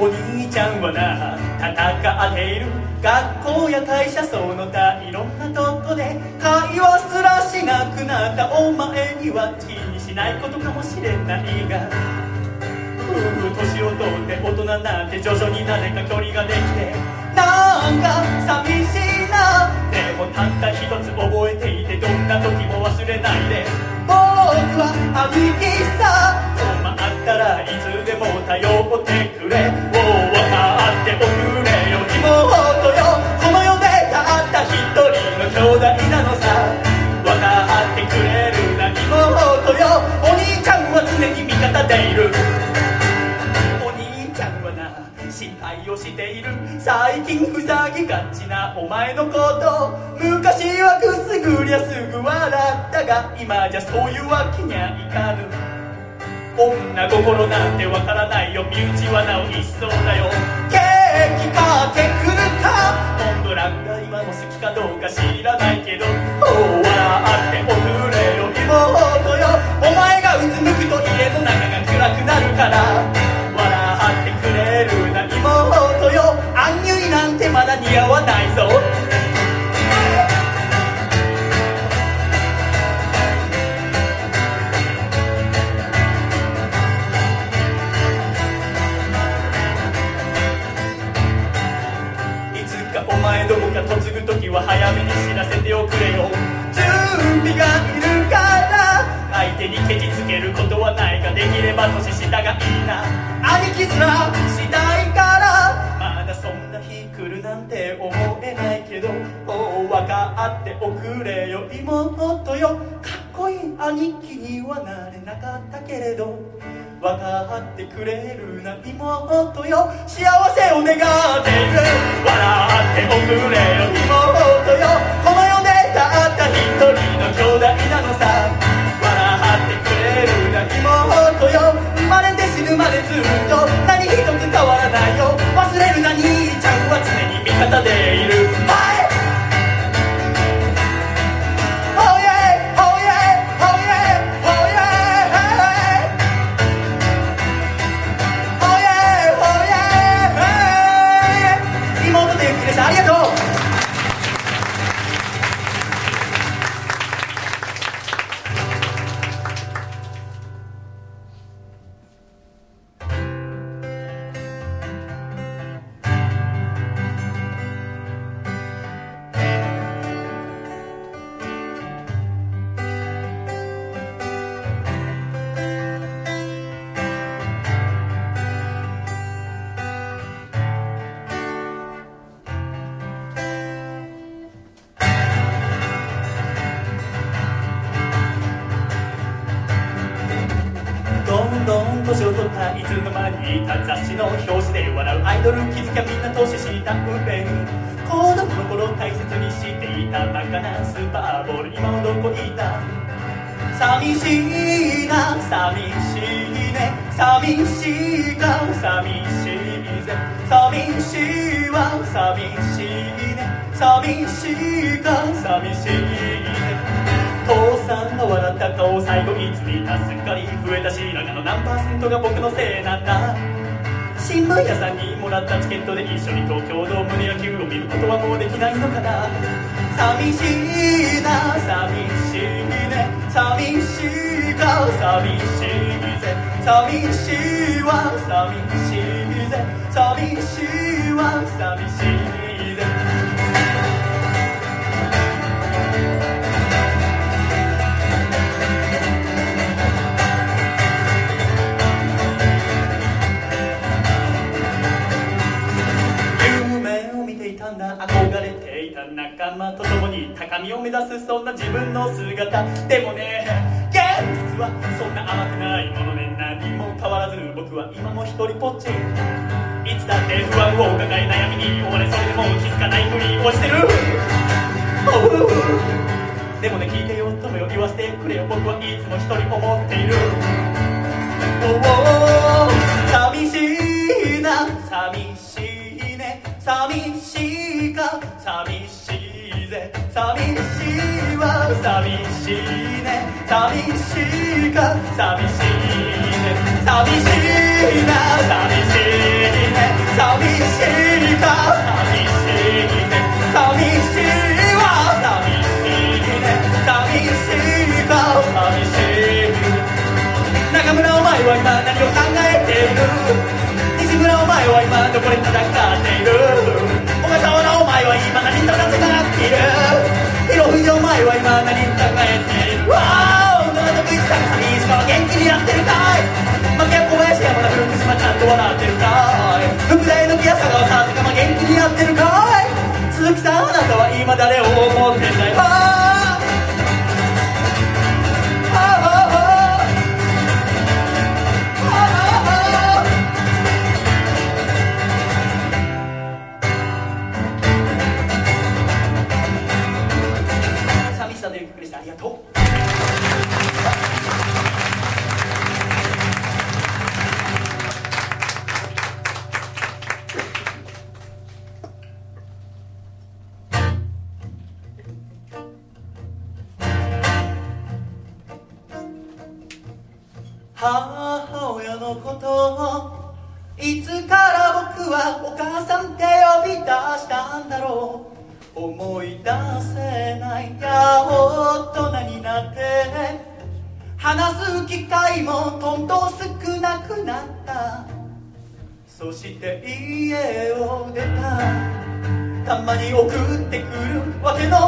お兄ちゃんはな戦っている。学校や会社その他いろんなとこで会話すらしなくなった。お前には気にしないことかもしれないが夫婦年を取って大人なんて徐々になぜか距離ができてなんか寂しいなでもたった一つ覚えていてどんな時も忘れないで僕は兄貴さ困ったらいつでも頼ってくれ。もう分かっておくれよ妹よこの世でたった一人の兄弟なのさ。をしている。最近ふさぎがちなお前のこと。昔はくすぐりゃすぐ笑ったが今じゃそういうわけにはいかぬ。女心なんてわからないよ。身内はなお一層だよ。ケーキかけくるかモンブランが今も好きかどうか知らないけど。お笑っておくれよ妹よ。お前がうつむくと家の中が暗くなるから。まだ似合わないぞ。いつかお前どもが嫁ぐ時は早めに知らせておくれよ。準備がいるから相手にケチつけることはないができれば年下がいいな。兄貴面したいからだそんな日来るなんて思えないけどもう分かっておくれよ。妹よ。かっこいい兄貴にはなれなかったけれど分かってくれるな。妹よ。幸せを願っている。笑っておくれよ。妹よ。この世でたった一人の兄弟なのさ。笑ってくれるな。妹よ。生まれて死ぬまでずっと何一つ変わらないよ。方でいたバカなスーパーボール今もどこにいた？寂しいな寂しいね。寂しいか寂しいぜ。寂しいわ寂しいね。寂しいか寂しいぜ。父さんが笑った顔最後いつ見た？すっかり増えた白髪の何パーセントが僕のせいなんだ？新聞屋さんにもらったチケットで一緒に東京ドームで野球を見ることはもうできないのかな？寂しいな寂しいね。寂しいか寂しいぜ。寂しいわ寂しいぜ。寂しいわ寂しい憧れていた仲間と共に高みを目指すそんな自分の姿。でもね現実はそんな甘くないものね何も変わらず僕は今も一人ぽっち。いつだって不安を抱え悩みに追われそれでも気づかないふりをしてる。でもね聞いてよ友よ言わせてくれよ。僕はいつも一人思っている。寂しいわ。寂しいね。寂しいか。寂しいね。寂しいな。寂しいね。寂しいか。寂しいね。寂しいわ。寂しいね。寂しいか。寂しい。中村お前は今何を考えている？西村お前は今どこで戦っている？小笠原お前は今何と戦っている？広藤お前は今何考えている？わー野田徳一さんが寂しかは元気になってるかい？負け小林山田福島ちゃんと笑ってるかい福大の木屋佐川さんとかも元気になってるかい？鈴木さんあなたは今誰を思ってんだよに送ってくるわけの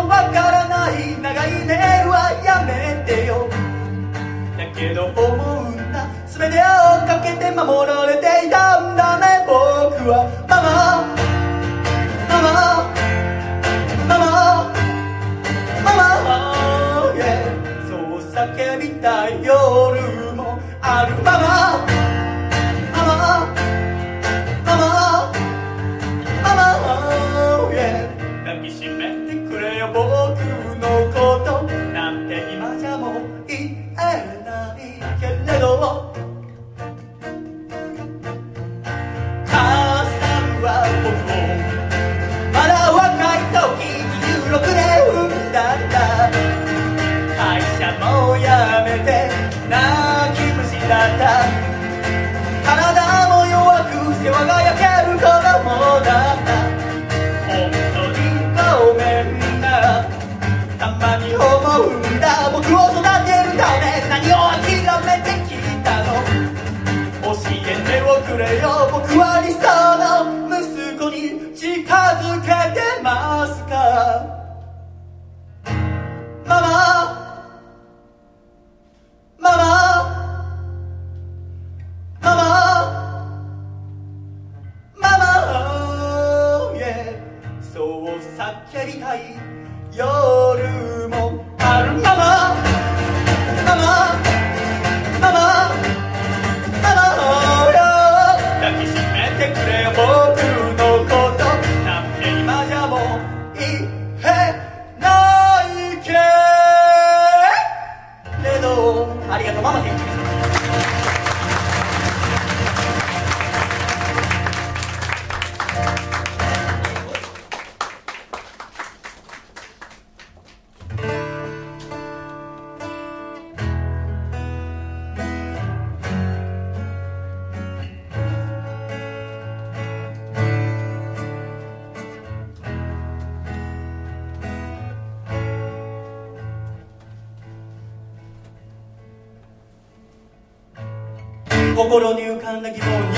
心に浮かんだ疑問に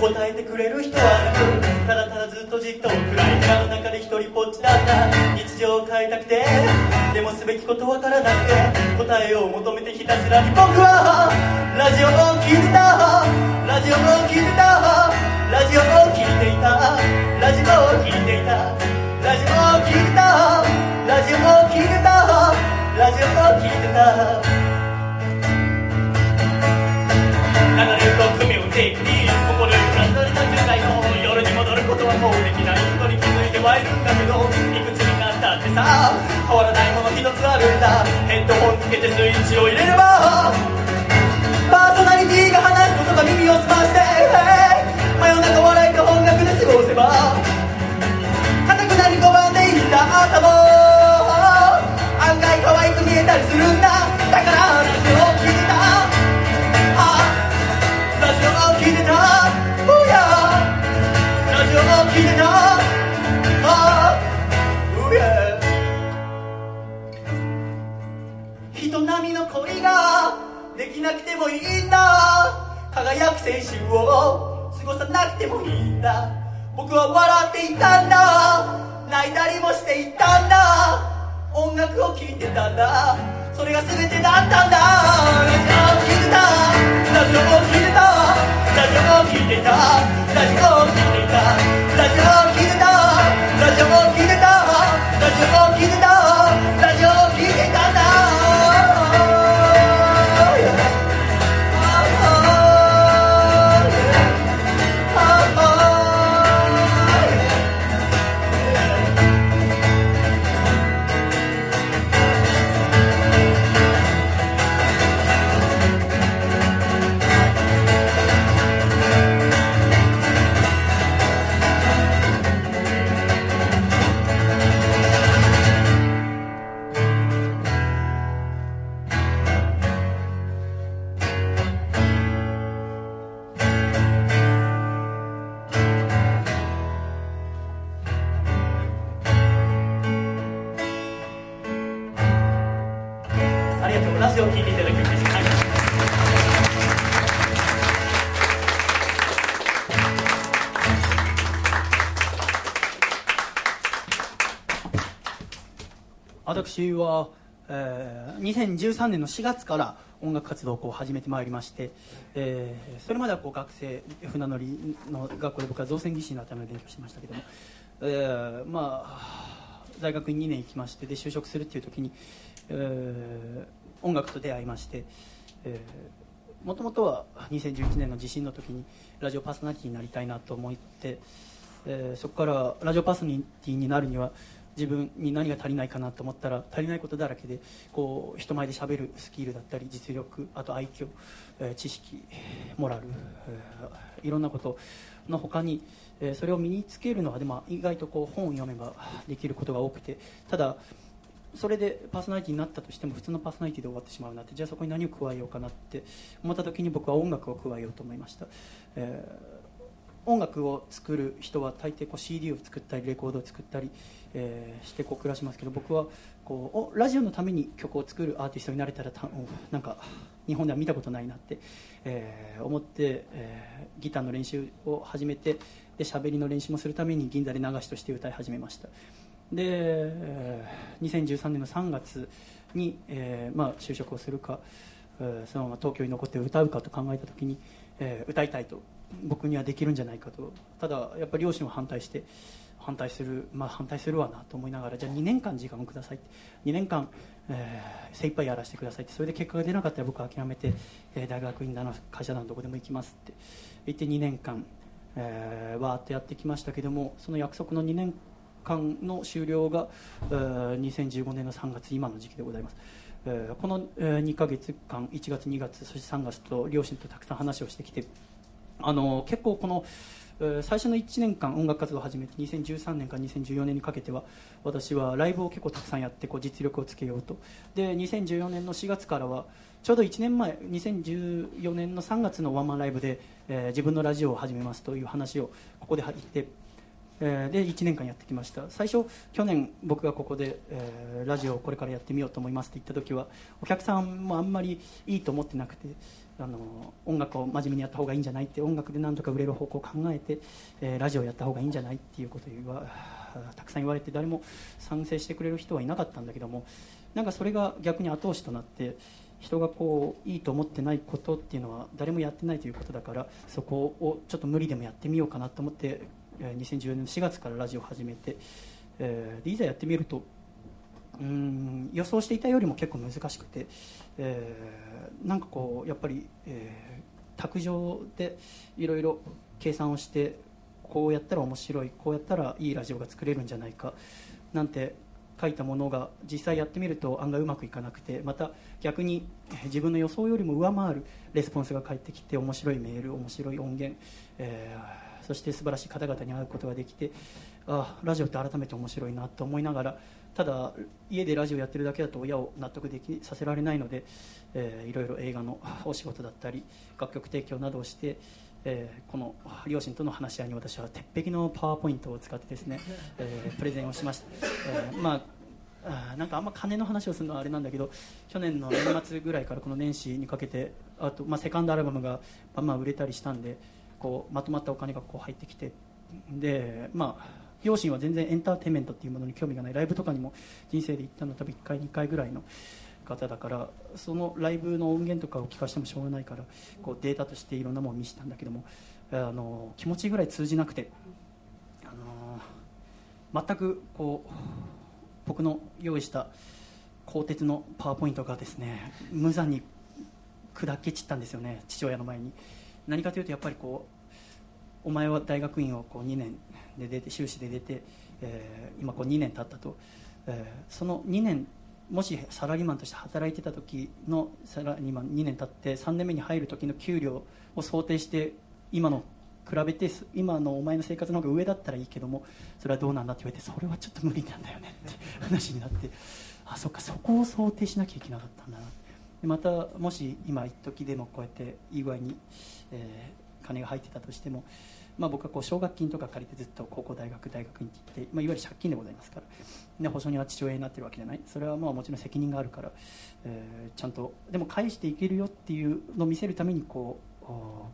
答えてくれる人はなくただただずっとじっと暗い部屋の中で一人ぽっちだ。った日常を変えた。くてでもすべきことわからなくて答えを求めてひた。すらに僕はラジオを聴いてたラジオを聴いてた。ラジオを聴いていた。ラジオを聴いていた。ラジオを聴いてた。ラジオを聴いてた。ラジオを聴いてた。と組をテイクに心揺らされた世界の夜に戻ることはもうできないことに気づいてはいるんだけどいくつになったってさ変わらないもの一つあるんだヘッドホンつけてスイッチを入れればパーソナリティが話すことが耳を澄まして真夜中笑いと音楽で過ごせば硬くなり5番でいった朝も案外可愛く見えたりするんだもいいんだ輝く青春を。過ごさなくてもいいんだ僕は笑っていたんだ。泣いたりもしていたんだ。音楽を聴いてたんだ。それが全てだったんだ。ラジオを聴いてた。ラジオを聴いてた。ラジオを聴いてた。ラジオを聴いてた。ラジオを聴いてた。ラジオを聴いてた。ラジオを聴いてた。話を聞いていただき嬉しい感謝します私は、えー2013年の4月から音楽活動を始めてまいりまして、えーそれまではこう学生船乗りの学校で僕は造船技師になるため勉強しましたけども、えーまあ大学に2年行きましてで就職するっていう時に、えー音楽と出会いまして、もともとは2011年の地震の時にラジオパーソナリティになりたいなと思って、えーそこからラジオパーソナリティになるには自分に何が足りないかなと思ったら足りないことだらけでこう人前でしゃべるスキルだったり実力あと愛嬌、えー知識モラル、えーいろんなことの他に、えーそれを身につけるのはでも意外とこう本を読めばできることが多くてただそれでパーソナリティになったとしても普通のパーソナリティで終わってしまうなってじゃあそこに何を加えようかなって思った時に僕は音楽を加えようと思いました、えー音楽を作る人は大抵こう CD を作ったりレコードを作ったり、えーしてこう暮らしますけど僕はこうラジオのために曲を作るアーティストになれたらたなんか日本では見たことないなって、えー思って、えーギターの練習を始めてで喋りの練習もするために銀座で流しとして歌い始めました。で、2013年の3月に、えーまあ、就職をするか、えーそのまま東京に残って歌うかと考えた時に、えー歌いたいと僕にはできるんじゃないかとただやっぱり両親は反対して反対するまあ反対するわなと思いながらじゃあ2年間時間をくださいって2年間、えー精一杯やらせてくださいってそれで結果が出なかったら僕は諦めて、えー大学院だの会社だのどこでも行きますって言って2年間、えーわーっとやってきましたけどもその約束の2年間の終了が、えー2015年の3月今の時期でございます、この、え2ヶ月間1月2月そして3月と両親とたくさん話をしてきてあの結構この、最初の1年間音楽活動を始めて2013年から2014年にかけては私はライブを結構たくさんやってこう実力をつけようと。で2014年の4月からはちょうど1年前2014年の3月のワンマンライブで、えー自分のラジオを始めますという話をここで言ってえーで1年間やってきました。最初去年僕がここで、えーラジオをこれからやってみようと思いますって言った時はお客さんもあんまりいいと思ってなくてあの音楽を真面目にやった方がいいんじゃないって音楽でなんとか売れる方向を考えて、えーラジオをやった方がいいんじゃないっていうことをたくさん言われて誰も賛成してくれる人はいなかったんだけどもなんかそれが逆に後押しとなって人がこういいと思ってないことっていうのは誰もやってないということだからそこをちょっと無理でもやってみようかなと思って2014年の4月からラジオを始めて、えーでいざやってみるとうん予想していたよりも結構難しくて、えーなんかこうやっぱり、えー卓上でいろいろ計算をしてこうやったら面白いこうやったらいいラジオが作れるんじゃないかなんて書いたものが実際やってみると案外うまくいかなくてまた逆に自分の予想よりも上回るレスポンスが返ってきて面白いメール面白い音源、えーそして素晴らしい方々に会うことができてああラジオって改めて面白いなと思いながらただ家でラジオやってるだけだと親を納得できさせられないので、えーいろいろ映画のお仕事だったり楽曲提供などをして、えーこの両親との話し合いに私は鉄壁のパワーポイントを使ってですね、えープレゼンをしました、えーまああなんかあんま金の話をするのはあれなんだけど去年の年末ぐらいからこの年始にかけてあと、まあ、セカンドアルバムがバンバン売れたりしたんでこうまとまったお金がこう入ってきてでまあ両親は全然エンターテインメントっていうものに興味がない。ライブとかにも人生で行ったの多分1回2回ぐらいの方だからそのライブの音源とかを聞かせてもしょうがないからこうデータとしていろんなものを見せたんだけどもあの気持ちぐらい通じなくてあの全くこう僕の用意した鋼鉄のパワーポイントがですね無残に砕け散ったんですよね父親の前に。何かというとやっぱりこうお前は大学院をこう2年で出て修士で出て、えー今こう2年経ったと、えーその2年もしサラリーマンとして働いてた時のサラリーマン2年経って3年目に入る時の給料を想定して今の比べて今のお前の生活の方が上だったらいいけどもそれはどうなんだって言われてそれはちょっと無理なんだよねって話になってあそっかそこを想定しなきゃいけなかったんだなでまたもし今一時でもこうやっていい具合に、えー金が入ってたとしてもまあ、僕はこう奨学金とか借りてずっと高校大学大学に行って、まあ、いわゆる借金でございますからで保証人は父親になってるわけじゃない。それはまあもちろん責任があるから、えーちゃんとでも返していけるよっていうのを見せるためにこう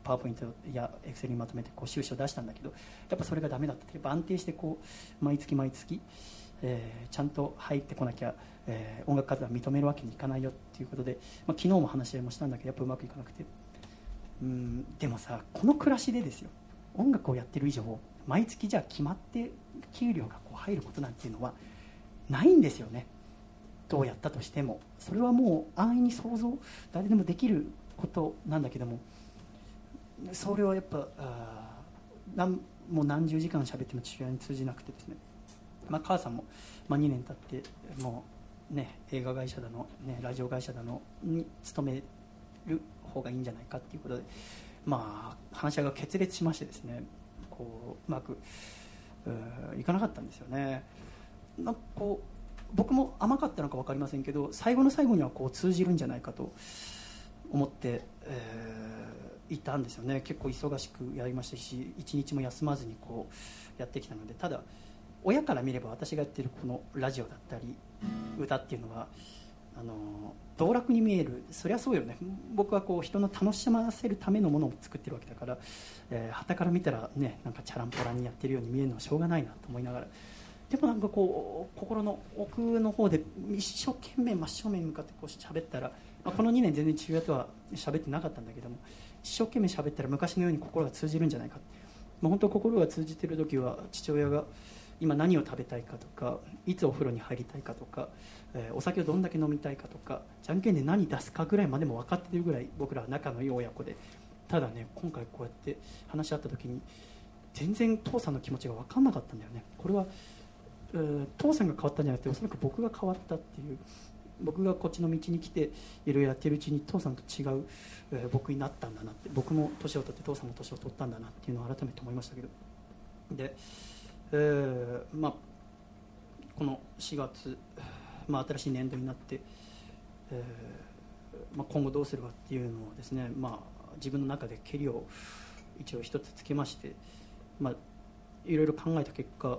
パワーポイントやエクセルにまとめてこう収支を出したんだけどやっぱそれがダメだったやっぱ安定してこう毎月毎月、えーちゃんと入ってこなきゃ、えー音楽活動は認めるわけにいかないよっていうことで、まあ、昨日も話し合いもしたんだけどやっぱうまくいかなくて。うんでもさこの暮らしでですよ。音楽をやってる以上毎月じゃあ決まって給料がこう入ることなんていうのはないんですよね。どうやったとしても。それはもう安易に想像誰でもできることなんだけども。それはやっぱあなんもう何十時間喋っても父親に通じなくてですね、まあ、母さんも、まあ、2年経ってもう、ね、映画会社だの、ね、ラジオ会社だのに勤める方がいいんじゃないかっていうことで、まあ、話し合いが決裂しましてですねこううまくういかなかったんですよね。なんかこう僕も甘かったのか分かりませんけど最後の最後にはこう通じるんじゃないかと思って、えーいたんですよね結構忙しくやりましたし一日も休まずにこうやってきたのでただ親から見れば私がやってるこのラジオだったり歌っていうのはあの道楽に見える。そりゃそうよね。僕はこう人の楽しませるためのものを作ってるわけだからえー、から見たらねなんかチャランポランにやってるように見えるのはしょうがないなと思いながら。でもなんかこう心の奥の方で一生懸命真正面に向かってこう喋ったら、まあ、この2年全然父親とは喋ってなかったんだけども一生懸命喋ったら昔のように心が通じるんじゃないか、まあ、本当心が通じてる時は父親が今何を食べたいかとかいつお風呂に入りたいかとか、えお酒をどんだけ飲みたいかとかじゃんけんで何出すかぐらいまでも分かってるぐらい僕らは仲のいい親子で。ただね今回こうやって話し合った時に全然父さんの気持ちが分かんなかったんだよね。これは、えー父さんが変わったんじゃなくておそらく僕が変わったっていう僕がこっちの道に来ていろいろやってるうちに父さんと違う、えー僕になったんだなって僕も年を取って父さんも年を取ったんだなっていうのを改めて思いましたけど。で、えーまあ、この4月、まあ、新しい年度になって、えーまあ、今後どうするかっていうのをですね、まあ、自分の中でけりを一応一つつけまして、まあ、いろいろ考えた結果、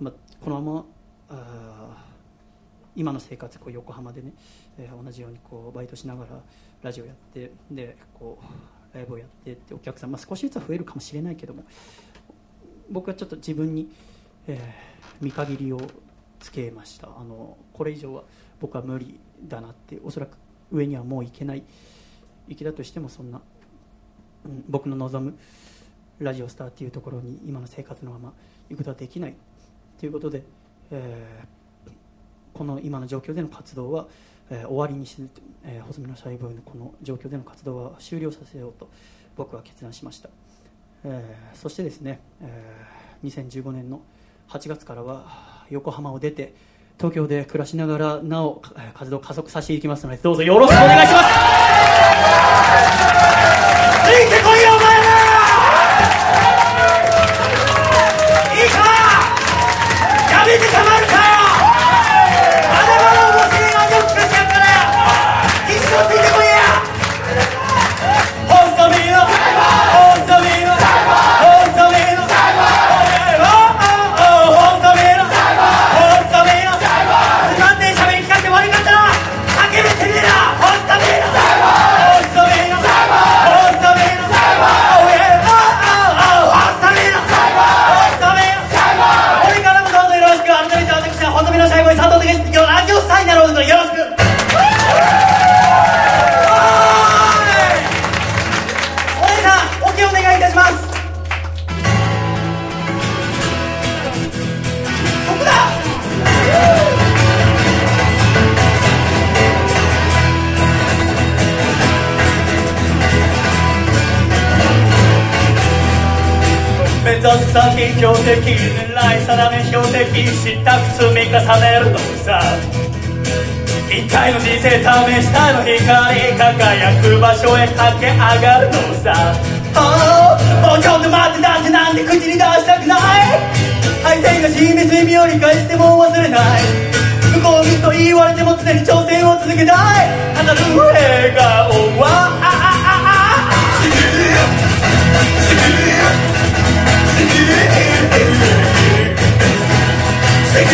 まあ、このままあ今の生活こう横浜でね、えー同じようにこうバイトしながらラジオやってでこうライブをやってってお客さん、まあ、少しずつは増えるかもしれないけども僕はちょっと自分に、えー見限りをつけました。あのこれ以上は僕は無理だなっておそらく上にはもう行けない行きだとしてもそんな、うん僕の望むラジオスターっていうところに今の生活のまま行くことはできないということで、えーこの今の状況での活動は、えー終わりにすると、えー細身のシャイボーイのこの状況での活動は終了させようと僕は決断しました、えーそしてですね、えー2015年の8月からは横浜を出て東京で暮らしながらなお活動を加速させていきますのでどうぞよろしくお願いします。ついてこいよお前先標的狙い定め標的失託積み重ねるのさ。一回の人生試したの光輝く場所へ駆け上がるのさ。もうちょっと待ってだってなんで口に出したくない敗戦が示す意味を理解しても忘れない向こう見と言われても常に挑戦を続けたい語る笑顔はさ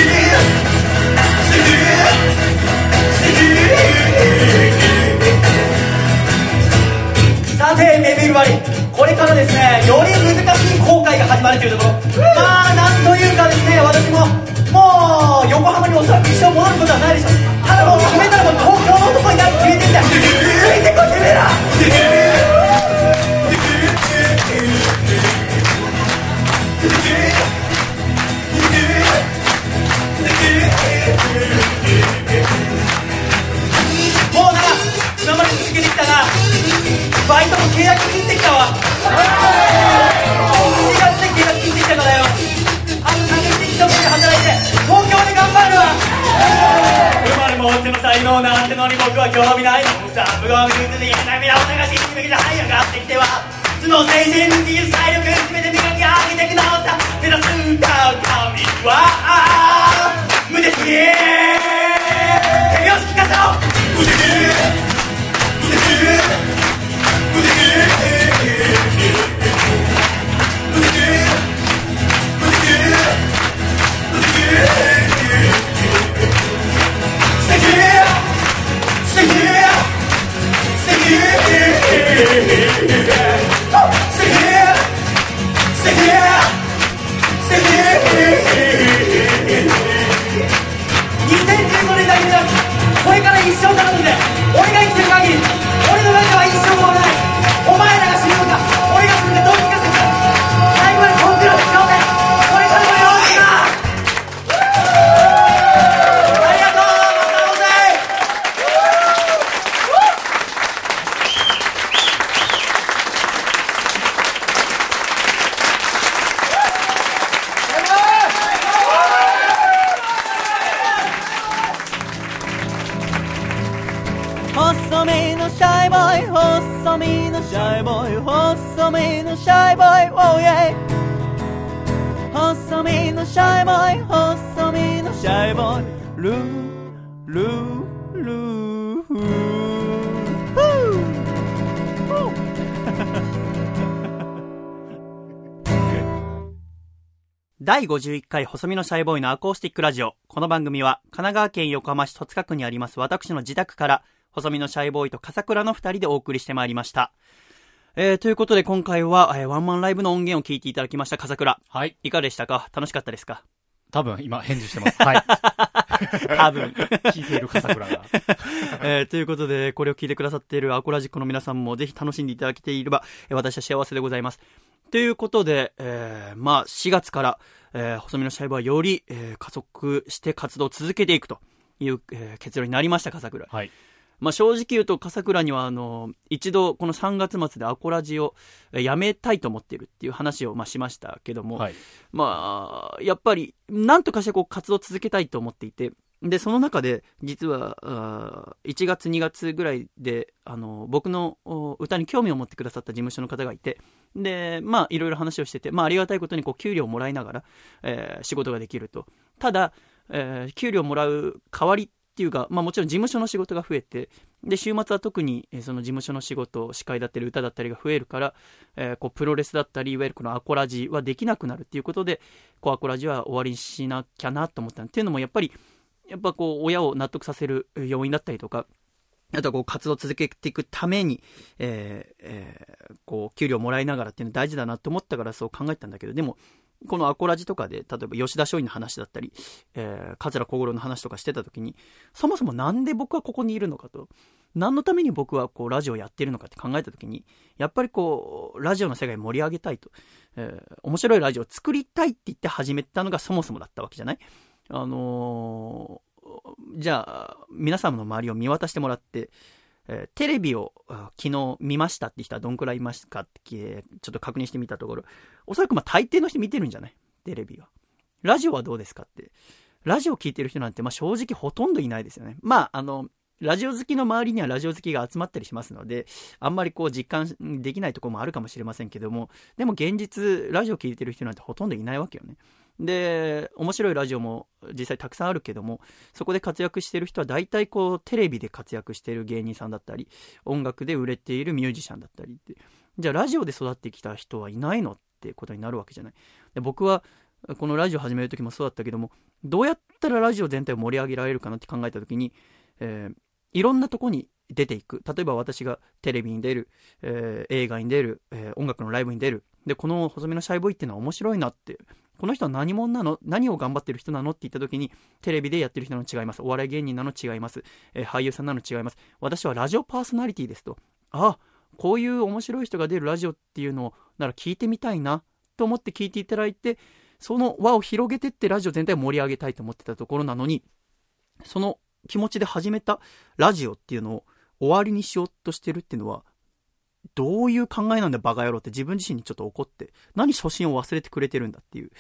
てメビル割これからですねより難しい航海が始まるというところ。まあなんというかですね私ももう横浜におそらく一生戻ることはないでしょう。ただもう決めたらもう東京の男になる決めてきた。ついてこいてめえら。今まできたなバイトも契約切ってきたわ。4月で契約切ってきたからよ。あと3月一生懸命働いて東京で頑張るわ。生まれもっての才能なんてのに僕は興味ないのさ無言に移り涙を流し決めて這い上がってきては頭脳精神技術体力全て磨き上げてくのさ目指す歌う神は無敵手拍子聞かせろ。無敵無一生頼むんで俺が生きてる限り俺の中は一生もない。ルールールーフー [LAUGHS] 第51回細身のシャイボーイのアコースティックラジオ。この番組は神奈川県横浜市戸塚区にあります私の自宅から細身のシャイボーイと笠倉の二人でお送りしてまいりました。えー、ということで今回は、えーワンマンライブの音源を聞いていただきました笠倉。はい。いかがでしたか？楽しかったですか？多分、今、返事してます。はい。[LAUGHS] 多分。聞いている笠倉が。[LAUGHS] えーということで、これを聞いてくださっているアコラジックの皆さんもぜひ楽しんでいただけていれば、えー私は幸せでございます。ということで、えーまあ、4月から、えー細身のシャイボーはより、えー加速して活動を続けていくという、えー結論になりました、笠倉。はい。まあ、正直言うと、笠倉には、あの、一度、この3月末でアコラジをえーやめたいと思っているっていう話を、まあ、しましたけども、はい。まあ、やっぱり、なんとかしてこう活動を続けたいと思っていて、で、その中で、実は、あー1月、2月ぐらいで、あの、僕のお歌に興味を持ってくださった事務所の方がいて、で、まあ、いろいろ話をしてて、まあ、ありがたいことに、こう、給料をもらいながら、えー仕事ができると。ただ、えー給料もらう代わりっていうか、まあ、もちろん事務所の仕事が増えて、で、週末は特に、その事務所の仕事、司会だったり歌だったりが増えるから、えーこうプロレスだったり、いわゆるこのアコラジはできなくなるっていうことで、こうアコラジは終わりにしなきゃなと思った。っていうのも、やっぱり、やっぱこう、親を納得させる要因だったりとか、あとはこう活動を続けていくために、えーえーこう、給料をもらいながらっていうのは大事だなと思ったからそう考えたんだけど、でも、このアコラジとかで、例えば吉田松陰の話だったり、えー、桂小五郎の話とかしてた時に、そもそもなんで僕はここにいるのかと、何のために僕はこうラジオやってるのかって考えた時に、やっぱりこう、ラジオの世界盛り上げたいと、えー面白いラジオを作りたいって言って始めたのがそもそもだったわけじゃない？あのーじゃあ、皆様の周りを見渡してもらって、えーテレビを昨日見ましたって人はどんくらいいますかってちょっと確認してみたところ、おそらくまあ大抵の人見てるんじゃない？テレビは。ラジオはどうですかって。ラジオ聞いてる人なんてまあ正直ほとんどいないですよね。まあ、あの、ラジオ好きの周りにはラジオ好きが集まったりしますので、あんまりこう実感できないところもあるかもしれませんけども、でも現実、ラジオ聞いてる人なんてほとんどいないわけよね。で、面白いラジオも実際たくさんあるけども、そこで活躍してる人は大体こうテレビで活躍してる芸人さんだったり、音楽で売れているミュージシャンだったりって。じゃあラジオで育ってきた人はいないのってことになるわけじゃない。で僕はこのラジオ始める時もそうだったけども、どうやったらラジオ全体を盛り上げられるかなって考えた時に、えーいろんなとこに出ていく。例えば私がテレビに出る、えー映画に出る、えー音楽のライブに出る。で、この細身のシャイボーイっていうのは面白いなってこの人は何者なの？何を頑張ってる人なの？って言った時に、テレビでやってる人の違います。お笑い芸人なの違います。えー俳優さんなの違います。私はラジオパーソナリティですと。あ、こういう面白い人が出るラジオっていうのを、なら聞いてみたいな、と思って聞いていただいて、その輪を広げてってラジオ全体を盛り上げたいと思ってたところなのに、その気持ちで始めたラジオっていうのを終わりにしようとしてるっていうのは、どういう考えなんだバカ野郎って自分自身にちょっと怒って、何初心を忘れてくれてるんだっていう、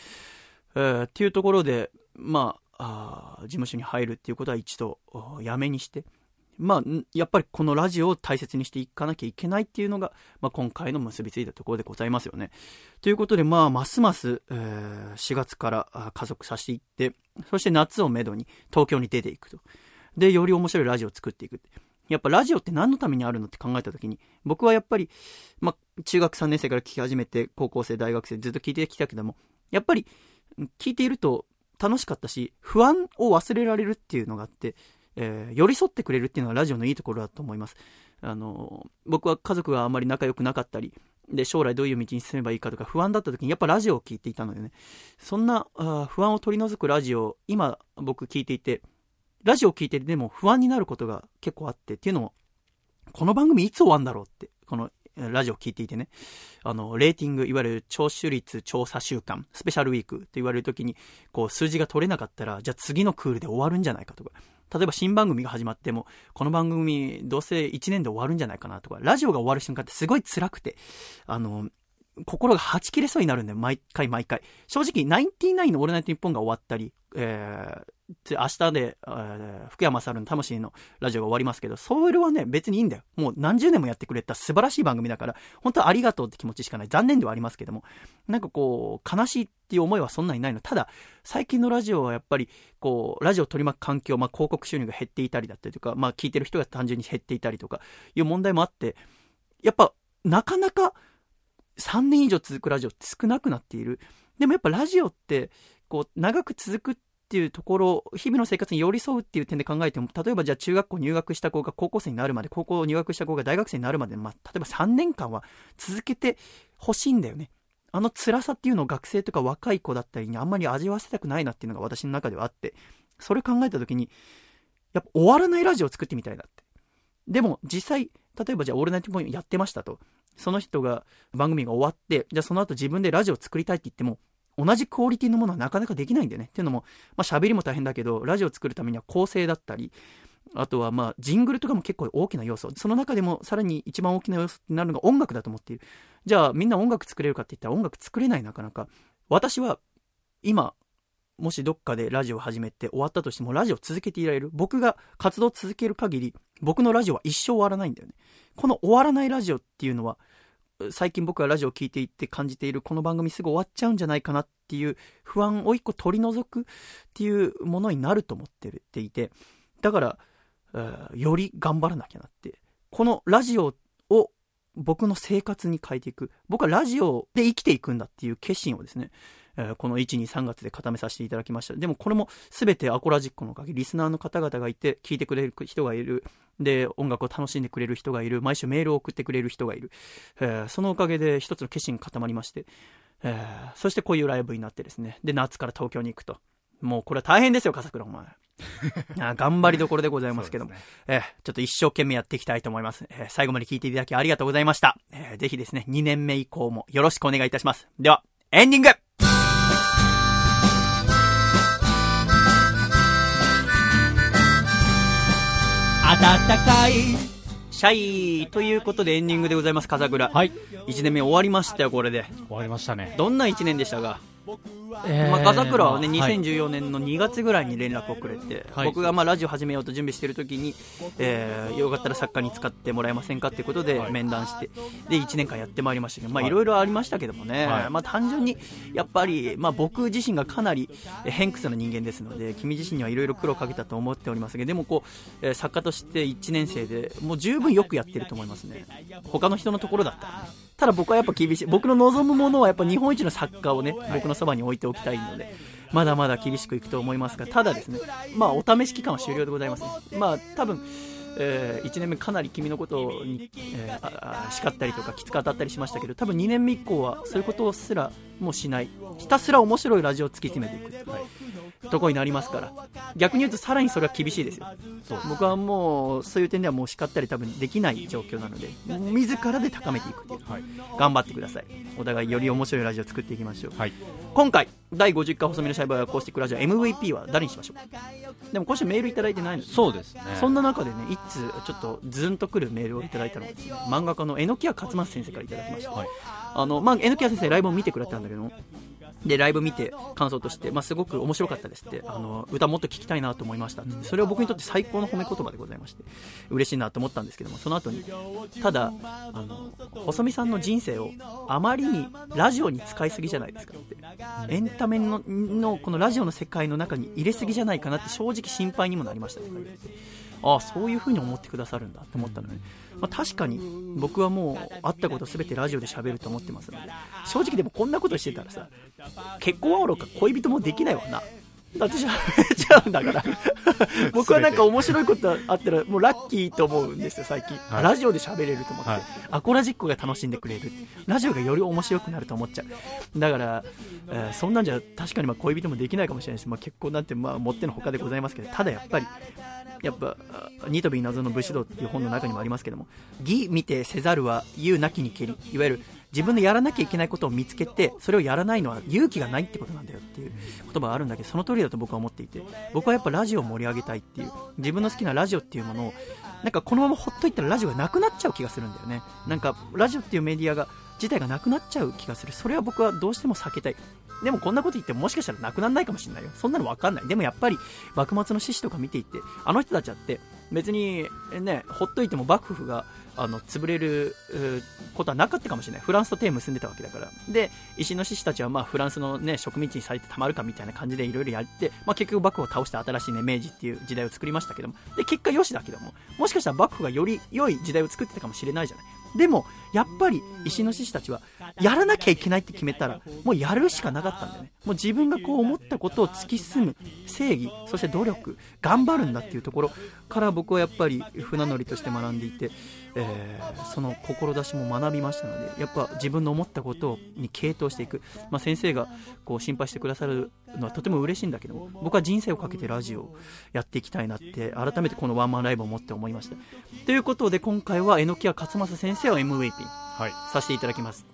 えーっていうところで、まあ、あ事務所に入るっていうことは一度やめにして、まあ、やっぱりこのラジオを大切にしていかなきゃいけないっていうのが、まあ、今回の結びついたところでございますよね。ということで、まあ、ますます、えー4月からあ加速させていって、そして夏をめどに東京に出ていくと。で、より面白いラジオを作っていく。やっぱラジオって何のためにあるのって考えたときに、僕はやっぱり、まあ、中学3年生から聞き始めて、高校生、大学生ずっと聞いてきたけども、やっぱり、聞いていると楽しかったし、不安を忘れられるっていうのがあって、えー寄り添ってくれるっていうのがラジオのいいところだと思います。あの、僕は家族があまり仲良くなかったり、で、将来どういう道に進めばいいかとか不安だった時にやっぱラジオを聞いていたのでね、そんなあ不安を取り除くラジオを今僕聞いていて、ラジオを聞いてでも不安になることが結構あってっていうのも、この番組いつ終わるんだろうって、このラジオを聞いていてね、あの、レーティング、いわゆる聴取率調査週間、スペシャルウィークって言われるときに、こう、数字が取れなかったら、じゃあ次のクールで終わるんじゃないかとか、例えば新番組が始まっても、この番組どうせ1年で終わるんじゃないかなとか、ラジオが終わる瞬間ってすごい辛くて、あの、心がはち切れそうになるんだよ、毎回毎回。正直、ナインティナインのオールナイトニッポンが終わったり、えー、明日で、えー福山猿の魂のラジオが終わりますけど、それはね、別にいいんだよ。もう何十年もやってくれた素晴らしい番組だから、本当はありがとうって気持ちしかない。残念ではありますけども、なんかこう、悲しいっていう思いはそんなにないの。ただ、最近のラジオはやっぱり、こう、ラジオを取り巻く環境、まあ、広告収入が減っていたりだったりとか、まあ、聞いてる人が単純に減っていたりとか、いう問題もあって、やっぱ、なかなか、3年以上続くラジオって少なくなっている。でもやっぱラジオって、こう、長く続くっていうところ、日々の生活に寄り添うっていう点で考えても、例えばじゃあ中学校入学した子が高校生になるまで、高校入学した子が大学生になるまで、まあ、例えば3年間は続けてほしいんだよね。あの辛さっていうのを学生とか若い子だったりにあんまり味わわせたくないなっていうのが私の中ではあって、それ考えた時に、やっぱ終わらないラジオを作ってみたいなって。でも実際、例えばじゃあオールナイトニッポンやってましたと。その人が番組が終わって、じゃあその後自分でラジオを作りたいって言っても、同じクオリティのものはなかなかできないんだよね。っていうのも、まあ喋りも大変だけど、ラジオを作るためには構成だったり、あとはまあジングルとかも結構大きな要素。その中でもさらに一番大きな要素になるのが音楽だと思っている。じゃあみんな音楽作れるかって言ったら音楽作れないなかなか。私は今、もしどっかでラジオを始めて終わったとしてもラジオを続けていられる。僕が活動を続ける限り、僕のラジオは一生終わらないんだよね。この終わらないラジオっていうのは、最近僕がラジオを聞いていて感じているこの番組すぐ終わっちゃうんじゃないかなっていう不安を一個取り除くっていうものになると思ってていて、だから、より頑張らなきゃなって。このラジオを僕の生活に変えていく。僕はラジオで生きていくんだっていう決心をですね、この1、2、3月で固めさせていただきました。でもこれも全てアコラジックのおかげ、リスナーの方々がいて、聞いてくれる人がいる。で、音楽を楽しんでくれる人がいる。毎週メールを送ってくれる人がいる。えーそのおかげで一つの決心が固まりまして、えーそしてこういうライブになってですね。で、夏から東京に行くと。もうこれは大変ですよ、笠倉お前。あー頑張りどころでございますけども。[LAUGHS] ねえーちょっと一生懸命やっていきたいと思います。えー最後まで聞いていただきありがとうございました。えーぜひですね、2年目以降もよろしくお願いいたします。では、エンディング暖かいシャイということでエンディングでございます、風倉。はい。1年目終わりましたよ、これで。終わりましたね。どんな1年でしたかえーまあ、風倉はね、まあはい2014年の2月ぐらいに連絡をくれて、はい僕がまあラジオ始めようと準備してる時に、えーよかったら作家に使ってもらえませんかっていうことではい面談して、で、1年間やってまいりましたけど、まいいろいろありましたけどもね、はいまあ単純に、やっぱり、まあ僕自身がかなりえー偏屈な人間ですので、君自身にはいろいろ苦労をかけたと思っておりますが、でもこう、えー作家として1年生でもう十分よくやってると思いますね。他の人のところだったらね。ただ僕はやっぱ厳しい。僕の望むものはやっぱ日本一の作家をね、僕のそばに置いておきたいので、まだまだ厳しくいくと思いますが、ただですね、まあお試し期間は終了でございますね。まあ多分、えー1年目かなり君のことに、えーあ叱ったりとかきつく当たったりしましたけど、多分2年目以降はそういうことすらもしないひたすら面白いラジオを突き詰めていくはいところになりますから。逆に言うとさらにそれは厳しいですよ。僕はもうそういう点ではもう叱ったり多分できない状況なので自らで高めていくっていう、頑張ってください。お互いより面白いラジオを作っていきましょう、はい。今回第50回細身のシャイバーアコースティックラジオ MVP は誰にしましょうでも今週メールいただいてないのでそうですね。そんな中でね、いつちょっとズンとくるメールをいただいたのがですね、漫画家の榎谷勝正先生からいただきました。はい。あの、まあ、榎谷先生ライブを見てくれたんだけど、で、ライブ見て感想として、まあ、すごく面白かったですって、あの、歌もっと聴きたいなと思いましたって。それは僕にとって最高の褒め言葉でございまして、嬉しいなと思ったんですけども、その後に、ただ、あの、細見さんの人生をあまりにラジオに使いすぎじゃないですかって。エンタメの、のこのラジオの世界の中に入れすぎじゃないかなって正直心配にもなりましたとか言って。ああそういう風に思ってくださるんだと思ったので、まあ、確かに僕はもう会ったことすべてラジオで喋ると思ってますので正直でもこんなことしてたらさ結婚はおろか恋人もできないわな。だって喋れちゃうんだから。[LAUGHS] 僕はなんか面白いことあったらもうラッキーと思うんですよ最近、はい。ラジオで喋れると思って、はい。アコラジックが楽しんでくれるラジオがより面白くなると思っちゃう。だから、えーそんなんじゃ確かにまあ恋人もできないかもしれないし、まあ、結婚なんてまあもってのほかでございますけどただやっぱりやっぱニトビー謎の武士道っていう本の中にもありますけども義見てせざるは言うなきにけりいわゆる自分のやらなきゃいけないことを見つけてそれをやらないのは勇気がないってことなんだよっていう言葉があるんだけどその通りだと僕は思っていて僕はやっぱラジオを盛り上げたいっていう自分の好きなラジオっていうものをなんかこのままほっといたらラジオがなくなっちゃう気がするんだよね。なんかラジオっていうメディアが自体がなくなっちゃう気がする。それは僕はどうしても避けたい。でもこんなこと言ってももしかしたらなくならないかもしれないよ。そんなの分かんない。でもやっぱり幕末の志士とか見ていてあの人たちだって別にねほっといても幕府があの潰れることはなかったかもしれない。フランスと手を結んでたわけだから。で石の志士たちはまあフランスの、ね、植民地にされてたまるかみたいな感じでいろいろやって、まあ、結局幕府を倒して新しい、ね、明治っていう時代を作りましたけどもで結果よしだけどももしかしたら幕府がより良い時代を作ってたかもしれないじゃないでもやっぱり石の獅子たちはやらなきゃいけないって決めたらもうやるしかなかったんだよね。もう自分がこう思ったことを突き進む正義そして努力頑張るんだっていうところから僕はやっぱり船乗りとして学んでいて、えーその志も学びましたのでやっぱ自分の思ったことに傾倒していく、まあ、先生がこう心配してくださるのはとても嬉しいんだけども僕は人生をかけてラジオをやっていきたいなって改めてこのワンマンライブを持って思いました。ということで今回は榎谷勝正先生を MVP はい。させていただきます。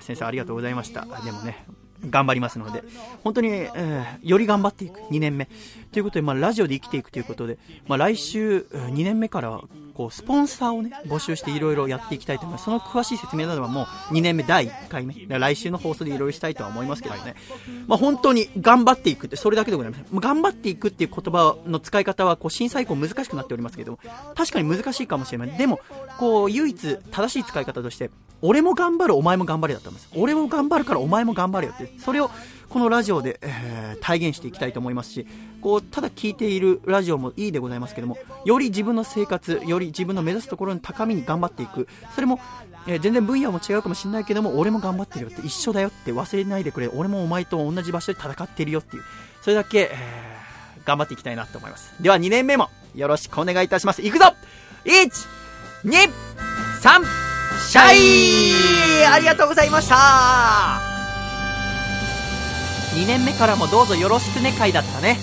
先生ありがとうございました。でもね頑張りますので。本当に、えーより頑張っていく。2年目。ということで、まあ、ラジオで生きていくということで、まあ、来週えー2年目からはこうスポンサーをね募集していろいろやっていきたいと思います。その詳しい説明などはもう2年目第1回目。来週の放送でいろいろしたいとは思いますけどね、まあ、本当に頑張っていくってそれだけでございますもう頑張っていくっていう言葉の使い方はこう審査以降難しくなっておりますけど確かに難しいかもしれないでもこう唯一正しい使い方として俺も頑張るお前も頑張れだと思います。俺も頑張るからお前も頑張れよってそれをこのラジオで、えー体現していきたいと思いますしこうただ聞いているラジオもいいでございますけどもより自分の生活より自分の目指すところの高みに頑張っていく。それも、えー全然分野も違うかもしれないけども俺も頑張ってるよって一緒だよって忘れないでくれ。俺もお前と同じ場所で戦ってるよっていう。それだけ、えー頑張っていきたいなと思います。では2年目もよろしくお願いいたします。いくぞ !1 2 3シャイ!ありがとうございました!2年目からもどうぞよろしくね会だったね。